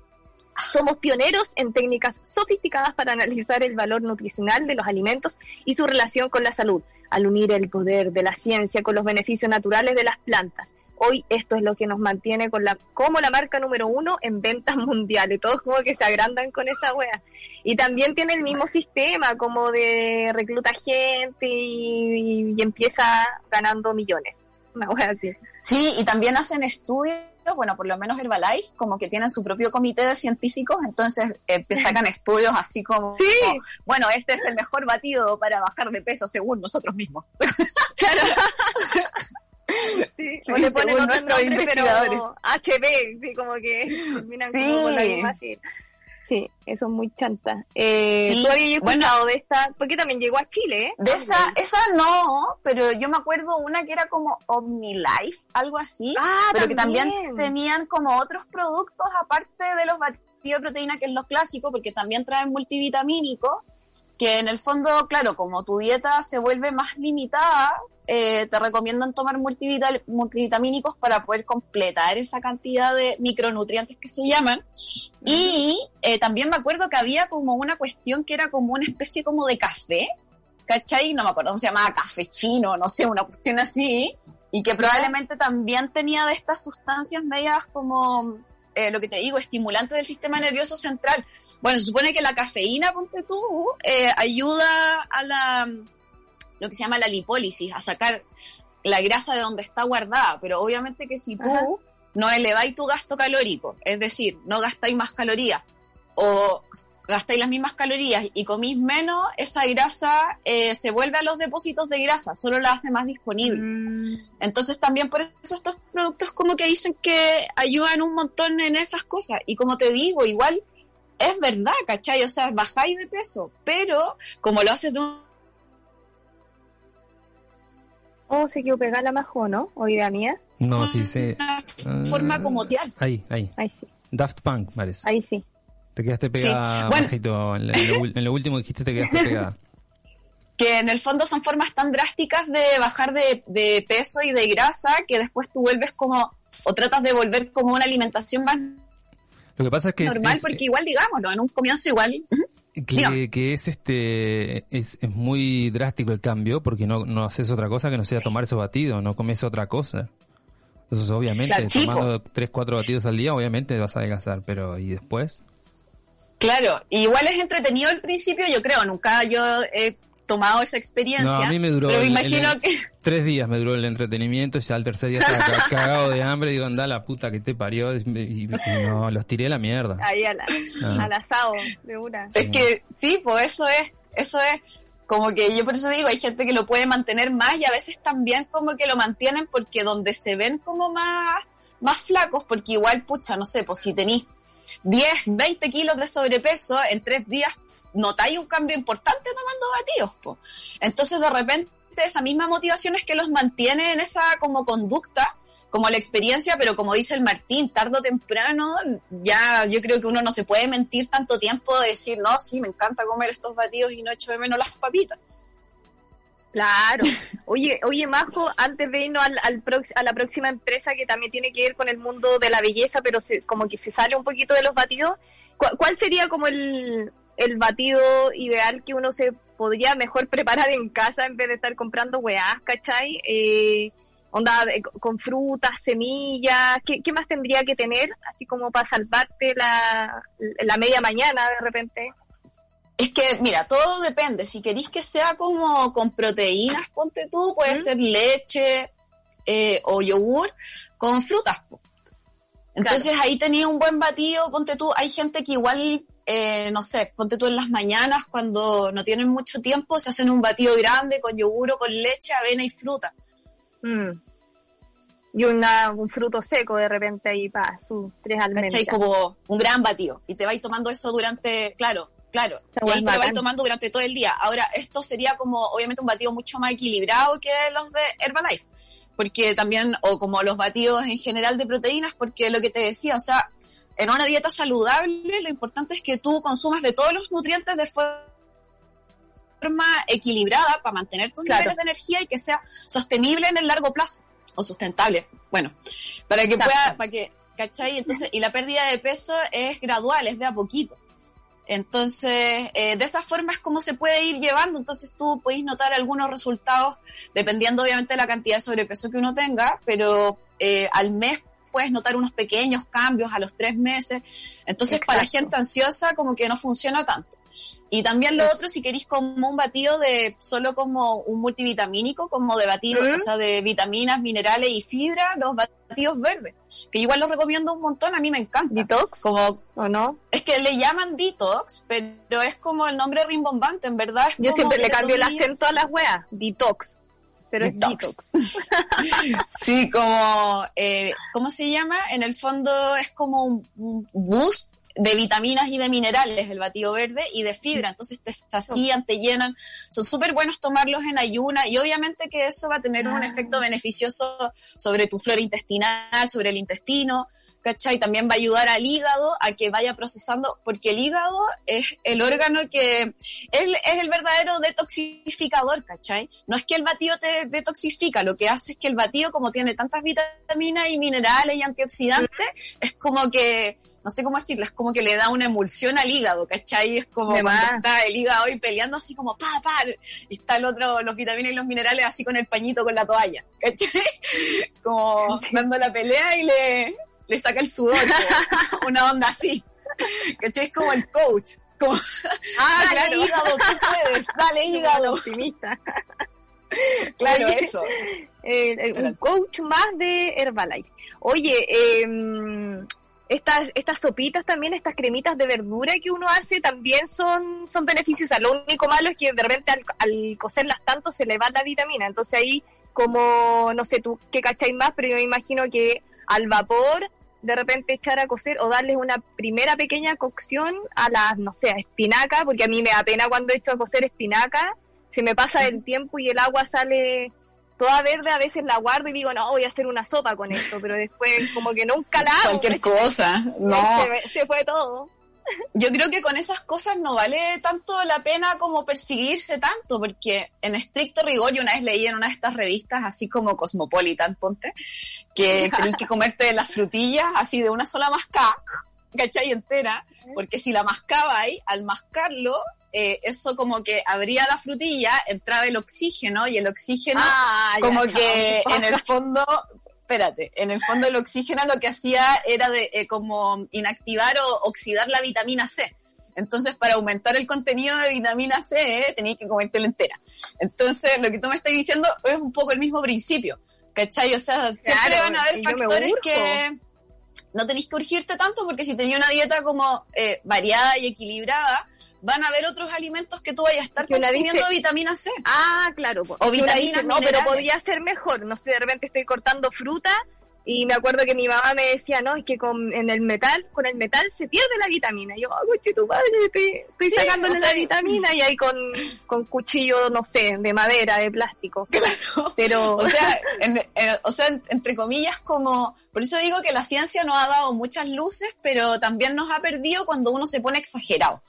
Somos pioneros en técnicas sofisticadas para analizar el valor nutricional de los alimentos y su relación con la salud, al unir el poder de la ciencia con los beneficios naturales de las plantas. Hoy esto es lo que nos mantiene con la, como la marca número uno en ventas mundiales. Todos como que se agrandan con esa wea. Y también tiene el mismo sistema como de recluta gente y, y empieza ganando millones. Una wea así. Sí, y también hacen estudios, bueno, por lo menos Herbalife, como que tienen su propio comité de científicos, entonces eh, te sacan estudios así como, Sí. como, bueno, este es el mejor batido para bajar de peso según nosotros mismos. Sí, Sí, o le ponen otro nombre, pero. HB, sí, como que terminan Sí. como con la misma. Sí, eso es muy chanta. Eh, Sí, ¿Tú habías escuchado bueno. de esta? Porque también llegó a Chile, ¿eh? De esa, esa no, pero yo me acuerdo una que era como OmniLife, algo así, Ah, pero que también tenían como otros productos aparte de los batidos de proteína, que es lo clásico, porque también traen multivitamínicos, que en el fondo, claro, como tu dieta se vuelve más limitada, eh, te recomiendan tomar multivita- multivitamínicos para poder completar esa cantidad de micronutrientes que se llaman. Y eh, también me acuerdo que había como una cuestión que era como una especie como de café, ¿cachai? No me acuerdo cómo se llamaba, café chino, no sé, una cuestión así, y que probablemente también tenía de estas sustancias medias como, eh, lo que te digo, estimulantes del sistema nervioso central. Bueno, se supone que la cafeína, ponte tú, eh, ayuda a la, lo que se llama la lipólisis, a sacar la grasa de donde está guardada, pero obviamente que si tú Ajá. no eleváis tu gasto calórico, es decir, no gastáis más calorías, o gastáis las mismas calorías y comís menos, esa grasa eh, se vuelve a los depósitos de grasa, solo la hace más disponible. Mm, Entonces también por eso estos productos como que dicen que ayudan un montón en esas cosas. Y como te digo, igual es verdad, ¿cachai? O sea, bajáis de peso, pero como lo haces de una Oh, se quedó pegada la majo, ¿no? O idea mía. No, sí, sí. forma Ah, como tal. Ahí, ahí. Ahí sí, Daft Punk, parece. ahí sí. Te quedaste pegada, Bueno. bajito. En, lo, en lo último que dijiste te quedaste pegada. que en el fondo son formas tan drásticas de bajar de, de peso y de grasa que después tú vuelves como, o tratas de volver como una alimentación más Lo que pasa es que es- normal, es, porque igual, digámoslo, en un comienzo igual. Que, que es este es, es muy drástico el cambio porque no, no haces otra cosa que no sea tomar esos batidos, no comes otra cosa. Entonces, obviamente, Claro, sí, tomando 3, 4 batidos al día, obviamente vas a adelgazar, pero ¿y después? Claro, igual es entretenido al principio, yo creo, nunca yo he tomado esa experiencia. No, a mí me duró pero me imagino el- que... Tres días me duró el entretenimiento, ya al tercer día estaba ca- cagado de hambre, digo, anda la puta que te parió, y, y- y no, los tiré a la mierda. Ahí a la- Ah. al asado, de una. Es que sí, pues eso es, eso es como que yo por eso digo, hay gente que lo puede mantener más y a veces también como que lo mantienen porque donde se ven como más, más flacos, porque igual, pucha, no sé, pues si tenéis 10, 20 kilos de sobrepeso, en tres días notáis un cambio importante tomando batidos, pues. Entonces de repente esa misma motivación es que los mantiene en esa como conducta, como la experiencia, pero como dice el Martín, tarde o temprano, ya yo creo que uno no se puede mentir tanto tiempo de decir, no, sí, me encanta comer estos batidos y no echo de menos las papitas. Claro. Oye, oye, Majo, antes de irnos al, al a la próxima empresa que también tiene que ver con el mundo de la belleza, pero se- como que se sale un poquito de los batidos, ¿cu- ¿cuál sería como el, el batido ideal que uno se podría mejor preparar en casa en vez de estar comprando weás, ¿cachai? Eh, onda, eh, con frutas, semillas, ¿qué, qué más tendría que tener? Así como para salvarte la, la media mañana de repente. Es que, mira, todo depende. Si queréis que sea como con proteínas, ponte tú, puede ¿Mm? ser leche eh, o yogur con frutas. Entonces ahí tenía un buen batido, ponte tú. Hay gente que igual, eh, no sé, ponte tú en las mañanas cuando no tienen mucho tiempo, se hacen un batido grande con yogur con leche, avena y fruta. Mm. Y una, un fruto seco de repente ahí para sus tres almendras. ¿Cachai? Como un gran batido. Y te vais tomando eso durante, claro, claro. Y ahí te lo vais tomando durante todo el día. Ahora, esto sería como, obviamente, un batido mucho más equilibrado que los de Herbalife. Porque también, o como los batidos en general de proteínas, porque lo que te decía, o sea, en una dieta saludable, lo importante es que tú consumas de todos los nutrientes de forma equilibrada para mantener tus Claro. niveles de energía y que sea sostenible en el largo plazo o sustentable. Bueno, para que Exacto. pueda, para que, ¿cachai? Entonces, y la pérdida de peso es gradual, es de a poquito. Entonces, eh, de esa forma es como se puede ir llevando. Entonces, tú podéis notar algunos resultados, dependiendo obviamente de la cantidad de sobrepeso que uno tenga, pero eh, al mes puedes notar unos pequeños cambios a los tres meses. Entonces, para la gente ansiosa, como que no funciona tanto. Y también lo otro, si queréis como un batido de solo como un multivitamínico, como de batido, o sea, de vitaminas, minerales y fibra, los batidos verdes, que igual los recomiendo un montón, a mí me encanta. ¿Detox? Como, ¿O no? es que le llaman detox, pero es como el nombre rimbombante, en verdad. es Yo siempre le cambio el acento a las weas. Detox. Pero Detox. es detox. Sí, como, eh, ¿cómo se llama? En el fondo es como un, un boost de vitaminas y de minerales, el batido verde, y de fibra. Entonces te sacían, te llenan. Son súper buenos tomarlos en ayuna y obviamente que eso va a tener un efecto beneficioso sobre tu flora intestinal, sobre el intestino. ¿Cachai? También va a ayudar al hígado a que vaya procesando, porque el hígado es el órgano que es, es el verdadero detoxificador, ¿cachai? No es que el batido te detoxifica, lo que hace es que el batido, como tiene tantas vitaminas y minerales y antioxidantes, es como que no sé cómo decirlo, es como que le da una emulsión al hígado, ¿cachai? Es como cuando está el hígado ahí peleando así como pa, pa, y está el otro, los vitaminas y los minerales así con el pañito, con la toalla, ¿cachai? Como dando la pelea y le, le saca el sudor, una onda así. ¿Cachai? Es como el coach. Como, ah, dale hígado, tú puedes, dale hígado. Optimista. claro, eso. Eh, un coach más de Herbalife. Oye, eh, estas, estas sopitas también, estas cremitas de verdura que uno hace también son, son beneficiosas. Lo único malo es que de repente al, al cocerlas tanto se le va la vitamina. Entonces ahí, como, no sé tú qué cacháis más, pero yo me imagino que al vapor de repente echar a cocer o darles una primera pequeña cocción a las, no sé, a espinaca, porque a mí me da pena cuando echo a cocer espinaca, se me pasa el tiempo y el agua sale toda verde, a veces la guardo y digo, no, voy a hacer una sopa con esto, pero después como que nunca la hago. Cualquier cosa, no. Se, se fue todo. Yo creo que con esas cosas no vale tanto la pena como perseguirse tanto, porque en estricto rigor, yo una vez leí en una de estas revistas, así como Cosmopolitan, ponte, que tenés que comerte las frutillas así de una sola mascada, ¿cachai? Entera, porque si la mascabais, al mascarlo, eh, eso como que abría la frutilla, entraba el oxígeno y el oxígeno Ah, como que en el fondo, espérate, en el fondo el oxígeno lo que hacía era de eh, como inactivar o oxidar la vitamina C. Entonces, para aumentar el contenido de vitamina C, eh, tenías que comértela entera. Entonces, lo que tú me estás diciendo es un poco el mismo principio, ¿cachai? O sea, siempre van a haber factores que no tenéis que urgirte tanto porque si tenías una dieta como eh, variada y equilibrada, van a haber otros alimentos que tú vayas a estar Que consumiendo dice- vitamina C. Ah, claro. O vitaminas, dice, no, pero podría ser mejor. No sé, de repente estoy cortando fruta y me acuerdo que mi mamá me decía, no, es que con en el metal, con el metal se pierde la vitamina. Y yo, oh, coche tu madre, estoy, estoy Sí, sacándole o sea, la vitamina y ahí con, con cuchillo, no sé, de madera, de plástico. Claro. Pero, O sea, en- en- o sea, en- entre comillas, como, por eso digo que la ciencia nos ha dado muchas luces, pero también nos ha perdido cuando uno se pone exagerado.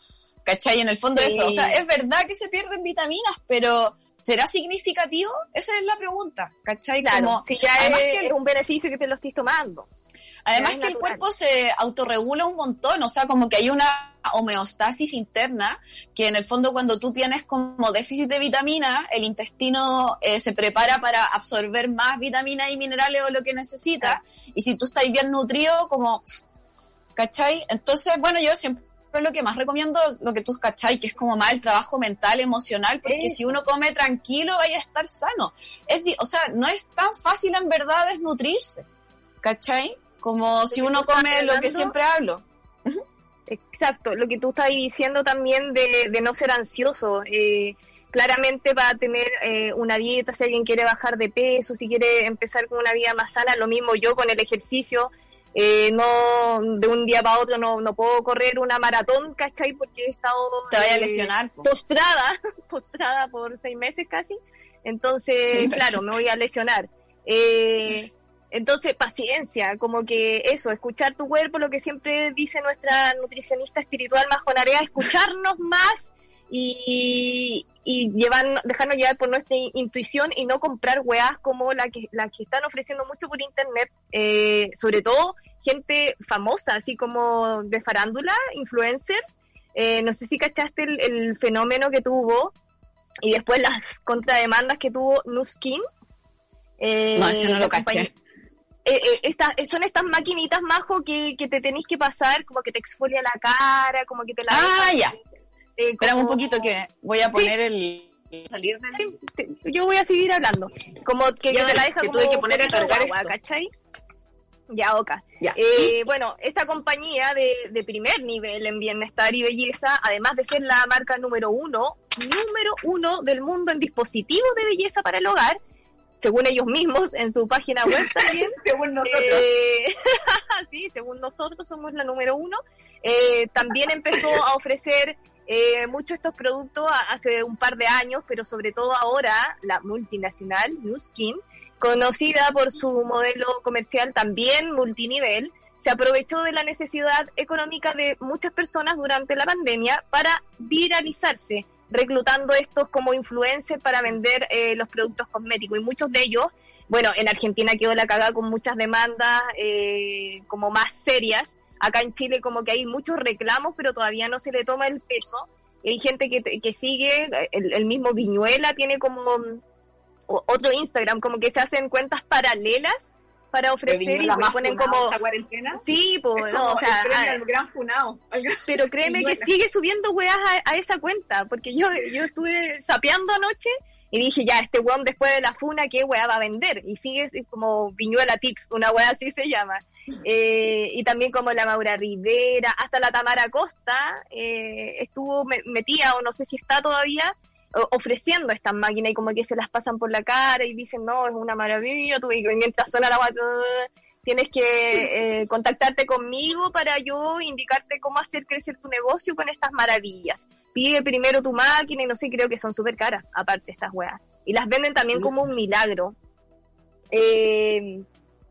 ¿Cachai? En el fondo Sí. eso, o sea, es verdad que se pierden vitaminas, pero ¿será significativo? Esa es la pregunta, ¿cachai? claro, Como, si ya además es, que- es un beneficio que te lo estés tomando. Además que el cuerpo se autorregula un montón, o sea, como que hay una homeostasis interna, que en el fondo cuando tú tienes como déficit de vitamina, el intestino eh, se prepara para absorber más vitaminas y minerales o lo que necesita, y si tú estás bien nutrido, como, ¿cachai? Entonces, bueno, yo siempre lo que más recomiendo, lo que tú cachai, que es como más el trabajo mental, emocional, porque si uno come tranquilo, vaya a estar sano. Es, di- o sea, no es tan fácil en verdad desnutrirse, ¿cachai? Como si uno come lo que siempre hablo. Exacto, lo que tú estás diciendo también de, de no ser ansioso. Eh, claramente va a tener eh, una dieta, si alguien quiere bajar de peso, si quiere empezar con una vida más sana, lo mismo yo con el ejercicio. Eh, no de un día para otro no, no puedo correr una maratón, ¿cachai? Porque he estado Te vaya a eh, lesionar. po. postrada, postrada por seis meses casi. Entonces, Sí, claro, me voy a lesionar. Eh, entonces, paciencia, como que eso, escuchar tu cuerpo, lo que siempre dice nuestra nutricionista espiritual Majonarea, escucharnos más y, y llevar, dejarnos llevar por nuestra intuición y no comprar weas como la que, las que están ofreciendo mucho por internet, eh, sobre todo gente famosa, así como de farándula, influencers. Eh, no sé si cachaste el, el fenómeno que tuvo y después las contrademandas que tuvo Nuskin. Eh, No, ese no lo caché. eh, eh, estas, eh, son estas maquinitas, Majo, que, que te tenéis que pasar, como que te exfolia la cara, como que te la... Ah, ya. Eh, Espérame un como- poquito que voy a poner el... Salir de Sí, te- yo voy a seguir hablando. Como que, Ya, que te la deja que como tuve que poner a cargar esto. ¿cachai? Ya, oca. Ya. Eh, bueno, esta compañía de, de primer nivel en bienestar y belleza, además de ser la marca número uno, número uno del mundo en dispositivos de belleza para el hogar, según ellos mismos en su página web también, Según eh, sí, según nosotros somos la número uno. Eh, también empezó a ofrecer eh, muchos estos productos hace un par de años, pero sobre todo ahora la multinacional New Skin, conocida por su modelo comercial también multinivel, se aprovechó de la necesidad económica de muchas personas durante la pandemia para viralizarse, reclutando estos como influencers para vender eh, los productos cosméticos. Y muchos de ellos, bueno, en Argentina quedó la cagada con muchas demandas eh, como más serias. Acá en Chile como que hay muchos reclamos, pero todavía no se le toma el peso. hay gente que, que sigue, el, el mismo Viñuela tiene como otro Instagram, como que se hacen cuentas paralelas para ofrecer y ponen como cuarentena sí pues o sea el ah, gran funado. Pero créeme que sigue subiendo weas a, esa cuenta porque yo yo estuve sapeando anoche y dije ya este weón después de la funa qué wea va a vender y sigue como Viñuela Tips una wea así se llama eh, y también como la Maura Rivera hasta la Tamara Costa eh, estuvo metida o no sé si está todavía ofreciendo estas máquinas y como que se las pasan por la cara y dicen, no, es una maravilla, tú, y mientras suena la tienes que eh, contactarte conmigo para yo indicarte cómo hacer crecer tu negocio con estas maravillas. Pide primero tu máquina y no sé, creo que son súper caras, aparte estas weas. Y las venden también como un milagro. Eh,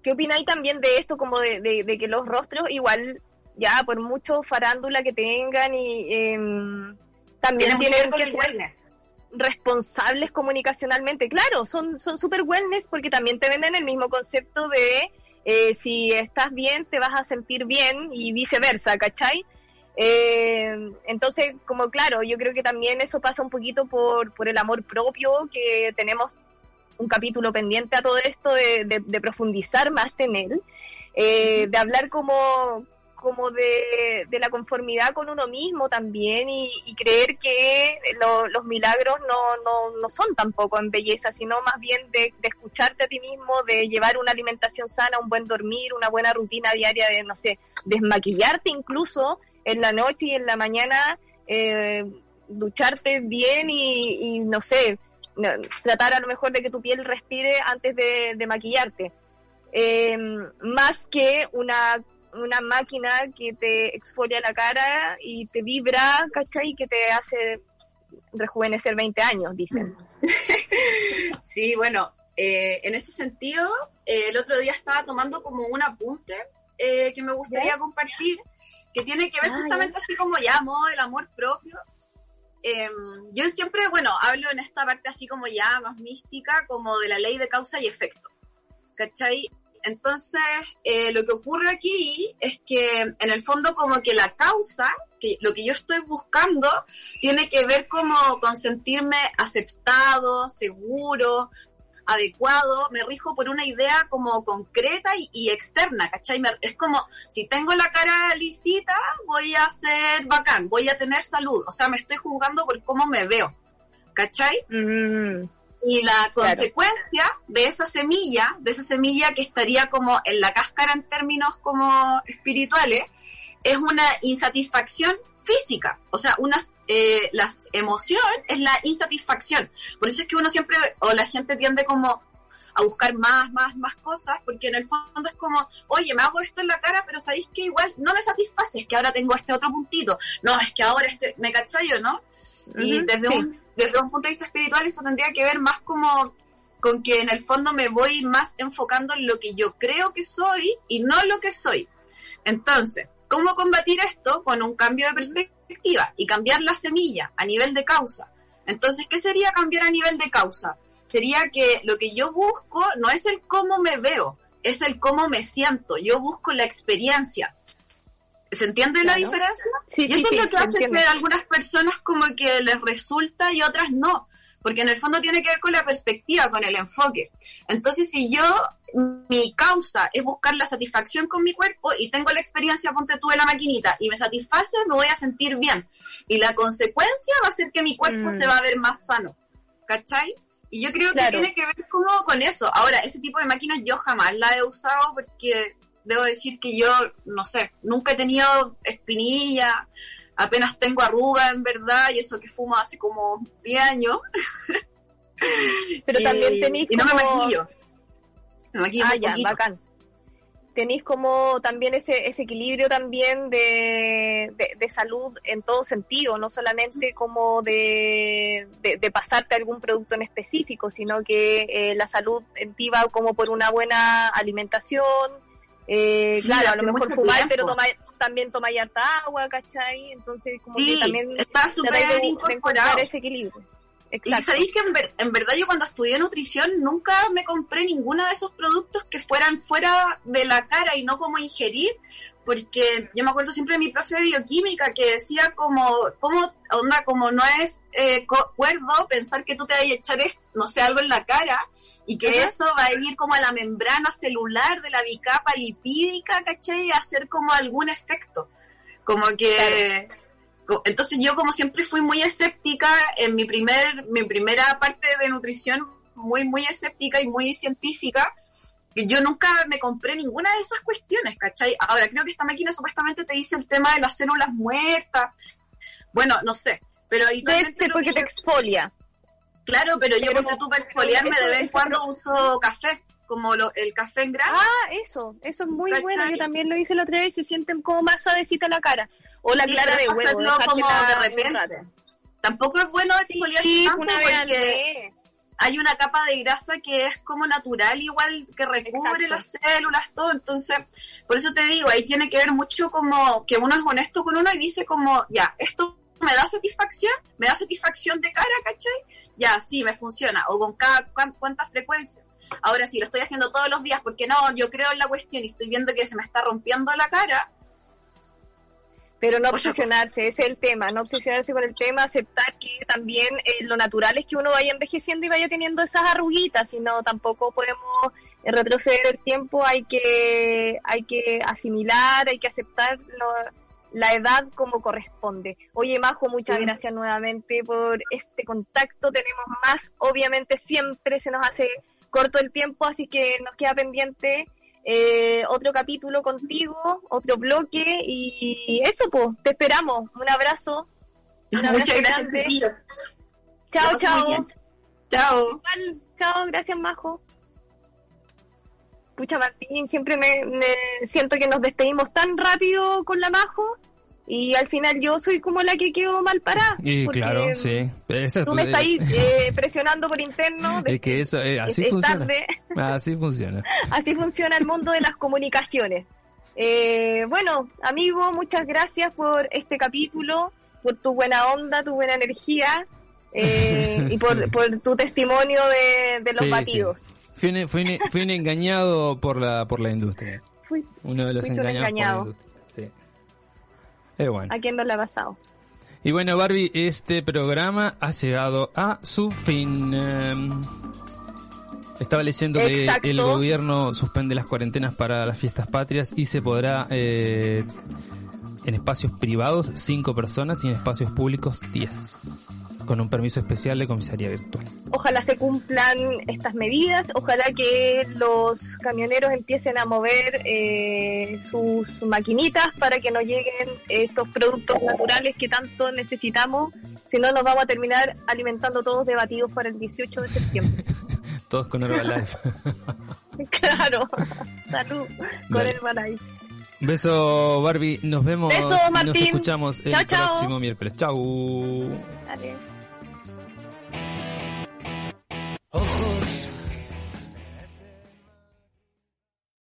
¿Qué opináis también de esto, como de, de, que los rostros, igual, ya por mucho farándula que tengan y em, también tienen que ser responsables comunicacionalmente. Claro, son son super wellness porque también te venden el mismo concepto de eh, si estás bien te vas a sentir bien y viceversa, ¿cachai? Eh, entonces, como claro, yo creo que también eso pasa un poquito por, por el amor propio, que tenemos un capítulo pendiente a todo esto de, de, profundizar más en él, eh, de hablar como, como de, la conformidad con uno mismo también y, creer que los milagros no, no, no, son tampoco en belleza, sino más bien de, escucharte a ti mismo, de llevar una alimentación sana, un buen dormir, una buena rutina diaria de, no sé, desmaquillarte incluso en la noche y en la mañana, eh, ducharte bien y, no sé, tratar a lo mejor de que tu piel respire antes de, maquillarte. Eh, más que una una máquina que te exfolia la cara y te vibra, ¿cachai? Que te hace rejuvenecer 20 años, dicen. sí, bueno, eh, en ese sentido, eh, el otro día estaba tomando como un apunte eh, que me gustaría compartir, que tiene que ver ah, justamente así como llamo, el amor propio. Em, yo siempre, bueno, hablo en esta parte así como ya más mística, como de la ley de causa y efecto. ¿Cachai? Entonces, eh, lo que ocurre aquí es que en el fondo como que la causa, que lo que yo estoy buscando, tiene que ver como con sentirme aceptado, seguro, adecuado, me rijo por una idea como concreta y, externa, ¿cachai? es como, si tengo la cara lisita, voy a ser bacán, voy a tener salud, o sea, me estoy jugando por cómo me veo, ¿cachai? Mm. Y la consecuencia de esa semilla, de esa semilla que estaría como en la cáscara en términos como espirituales, es una insatisfacción física. O sea, unas, eh, la emoción es la insatisfacción. Por eso es que uno siempre, o la gente tiende como a buscar más, más, más cosas, porque en el fondo es como, oye, me hago esto en la cara, pero sabéis que igual no me satisface, es que ahora tengo este otro puntito, no, es que ahora este, me cachallo, ¿no? Y desde un desde un punto de vista espiritual esto tendría que ver más como con que en el fondo me voy más enfocando en lo que yo creo que soy y no lo que soy. Entonces, ¿cómo combatir esto? Con un cambio de perspectiva y cambiar la semilla a nivel de causa. Entonces, ¿qué sería cambiar a nivel de causa? Sería que lo que yo busco no es el cómo me veo, es el cómo me siento. Yo busco la experiencia. ¿Se entiende la diferencia? Sí, y eso es lo que hace que a algunas personas como que les resulta y otras no, porque en el fondo tiene que ver con la perspectiva, con el enfoque. Entonces, si yo, mi causa es buscar la satisfacción con mi cuerpo y tengo la experiencia, ponte tú de la maquinita, y me satisface, me voy a sentir bien. Y la consecuencia va a ser que mi cuerpo se mm. va a ver más sano. ¿Cachai? Y yo creo que tiene que ver como con eso. Ahora, ese tipo de máquinas yo jamás la he usado porque debo decir que yo, no sé, nunca he tenido espinilla, apenas tengo arruga en verdad, y eso que fumo hace como 10 años. Pero también tenéis y no me maquillo. Me maquillo ah, ya, bacán. tenéis como también ese, ese equilibrio también de, de, salud en todo sentido, no solamente como de, de, pasarte algún producto en específico, sino que eh, la salud en ti va como por una buena alimentación, eh, claro, a lo mejor fumar, pero toma, también toma harta agua, ¿cachai? Entonces como que también está súper incorporado ese equilibrio. Y sabéis que en, verdad yo cuando estudié nutrición nunca me compré ninguno de esos productos que fueran fuera de la cara y no como ingerir, porque yo me acuerdo siempre de mi profe de bioquímica que decía como, como onda, como no es eh, cuerdo pensar que tú te vas a echar, no sé, algo en la cara y que eso va a ir como a la membrana celular de la bicapa lipídica, ¿cachai? Y hacer como algún efecto. Como que... Entonces yo como siempre fui muy escéptica en mi primer mi primera parte de nutrición muy muy escéptica y muy científica yo nunca me compré ninguna de esas cuestiones, ¿cachai? Ahora creo que esta máquina supuestamente te dice el tema de las células muertas. Bueno, no sé, pero ahí porque te exfolia. Claro, pero, yo porque tú para exfoliarme de vez en cuando uso café como lo, el café en grano. Ah, eso, eso es muy bueno. Yo también lo hice la otra vez y se sienten como más suavecita la cara. O la clara de huevo. Como de repente. Tampoco es bueno exfoliar sí, una porque hay una capa de grasa que es como natural, igual que recubre las células, todo. Entonces, por eso te digo, ahí tiene que ver mucho como que uno es honesto con uno y dice como, ya, esto me da satisfacción, me da satisfacción de cara, ¿cachai? Ya, sí, me funciona. O con cada cuánta frecuencia. Ahora, si lo estoy haciendo todos los días porque no, yo creo en la cuestión y estoy viendo que se me está rompiendo la cara, pero no obsesionarse, ese es el tema, no obsesionarse con el tema, aceptar que también eh, lo natural es que uno vaya envejeciendo y vaya teniendo esas arruguitas, sino tampoco podemos eh, retroceder el tiempo, hay que, hay que asimilar, hay que aceptar la edad como corresponde. Oye, Majo, muchas gracias nuevamente por este contacto, tenemos más, obviamente siempre se nos hace corto el tiempo, así que nos queda pendiente eh, otro capítulo contigo, otro bloque y eso, pues, te esperamos. Un abrazo. Muchas gracias. Chao, chao. Chao. chao, gracias, Majo. Pucha, Martín, siempre me, me siento que nos despedimos tan rápido con la Majo y al final yo soy como la que quedó mal parada. Y claro, sí. tú me estás ahí eh, presionando por interno. es que eso, eh, así funciona. Así funciona. así funciona el mundo de las comunicaciones. Eh, bueno, amigo, muchas gracias por este capítulo, por tu buena onda, tu buena energía y por, por, tu testimonio de, los batidos. Fui, un, fui, engañado por la, por la industria. Fui, Uno de los engañados. Eh, ¿A quién no le ha pasado? Y bueno, Barbie, este programa ha llegado a su fin. Em, estaba leyendo que el gobierno suspende las cuarentenas para las fiestas patrias y se podrá eh, en espacios privados cinco personas y en espacios públicos 10 con un permiso especial de comisaría virtual. Ojalá se cumplan estas medidas, ojalá que los camioneros empiecen a mover eh, sus maquinitas para que nos lleguen estos productos naturales que tanto necesitamos, si no nos vamos a terminar alimentando todos de batidos para el 18 de septiembre. todos con Herbalife. claro, salud con Herbalife. Beso Barbie, nos vemos y nos escuchamos el próximo miércoles. Chau.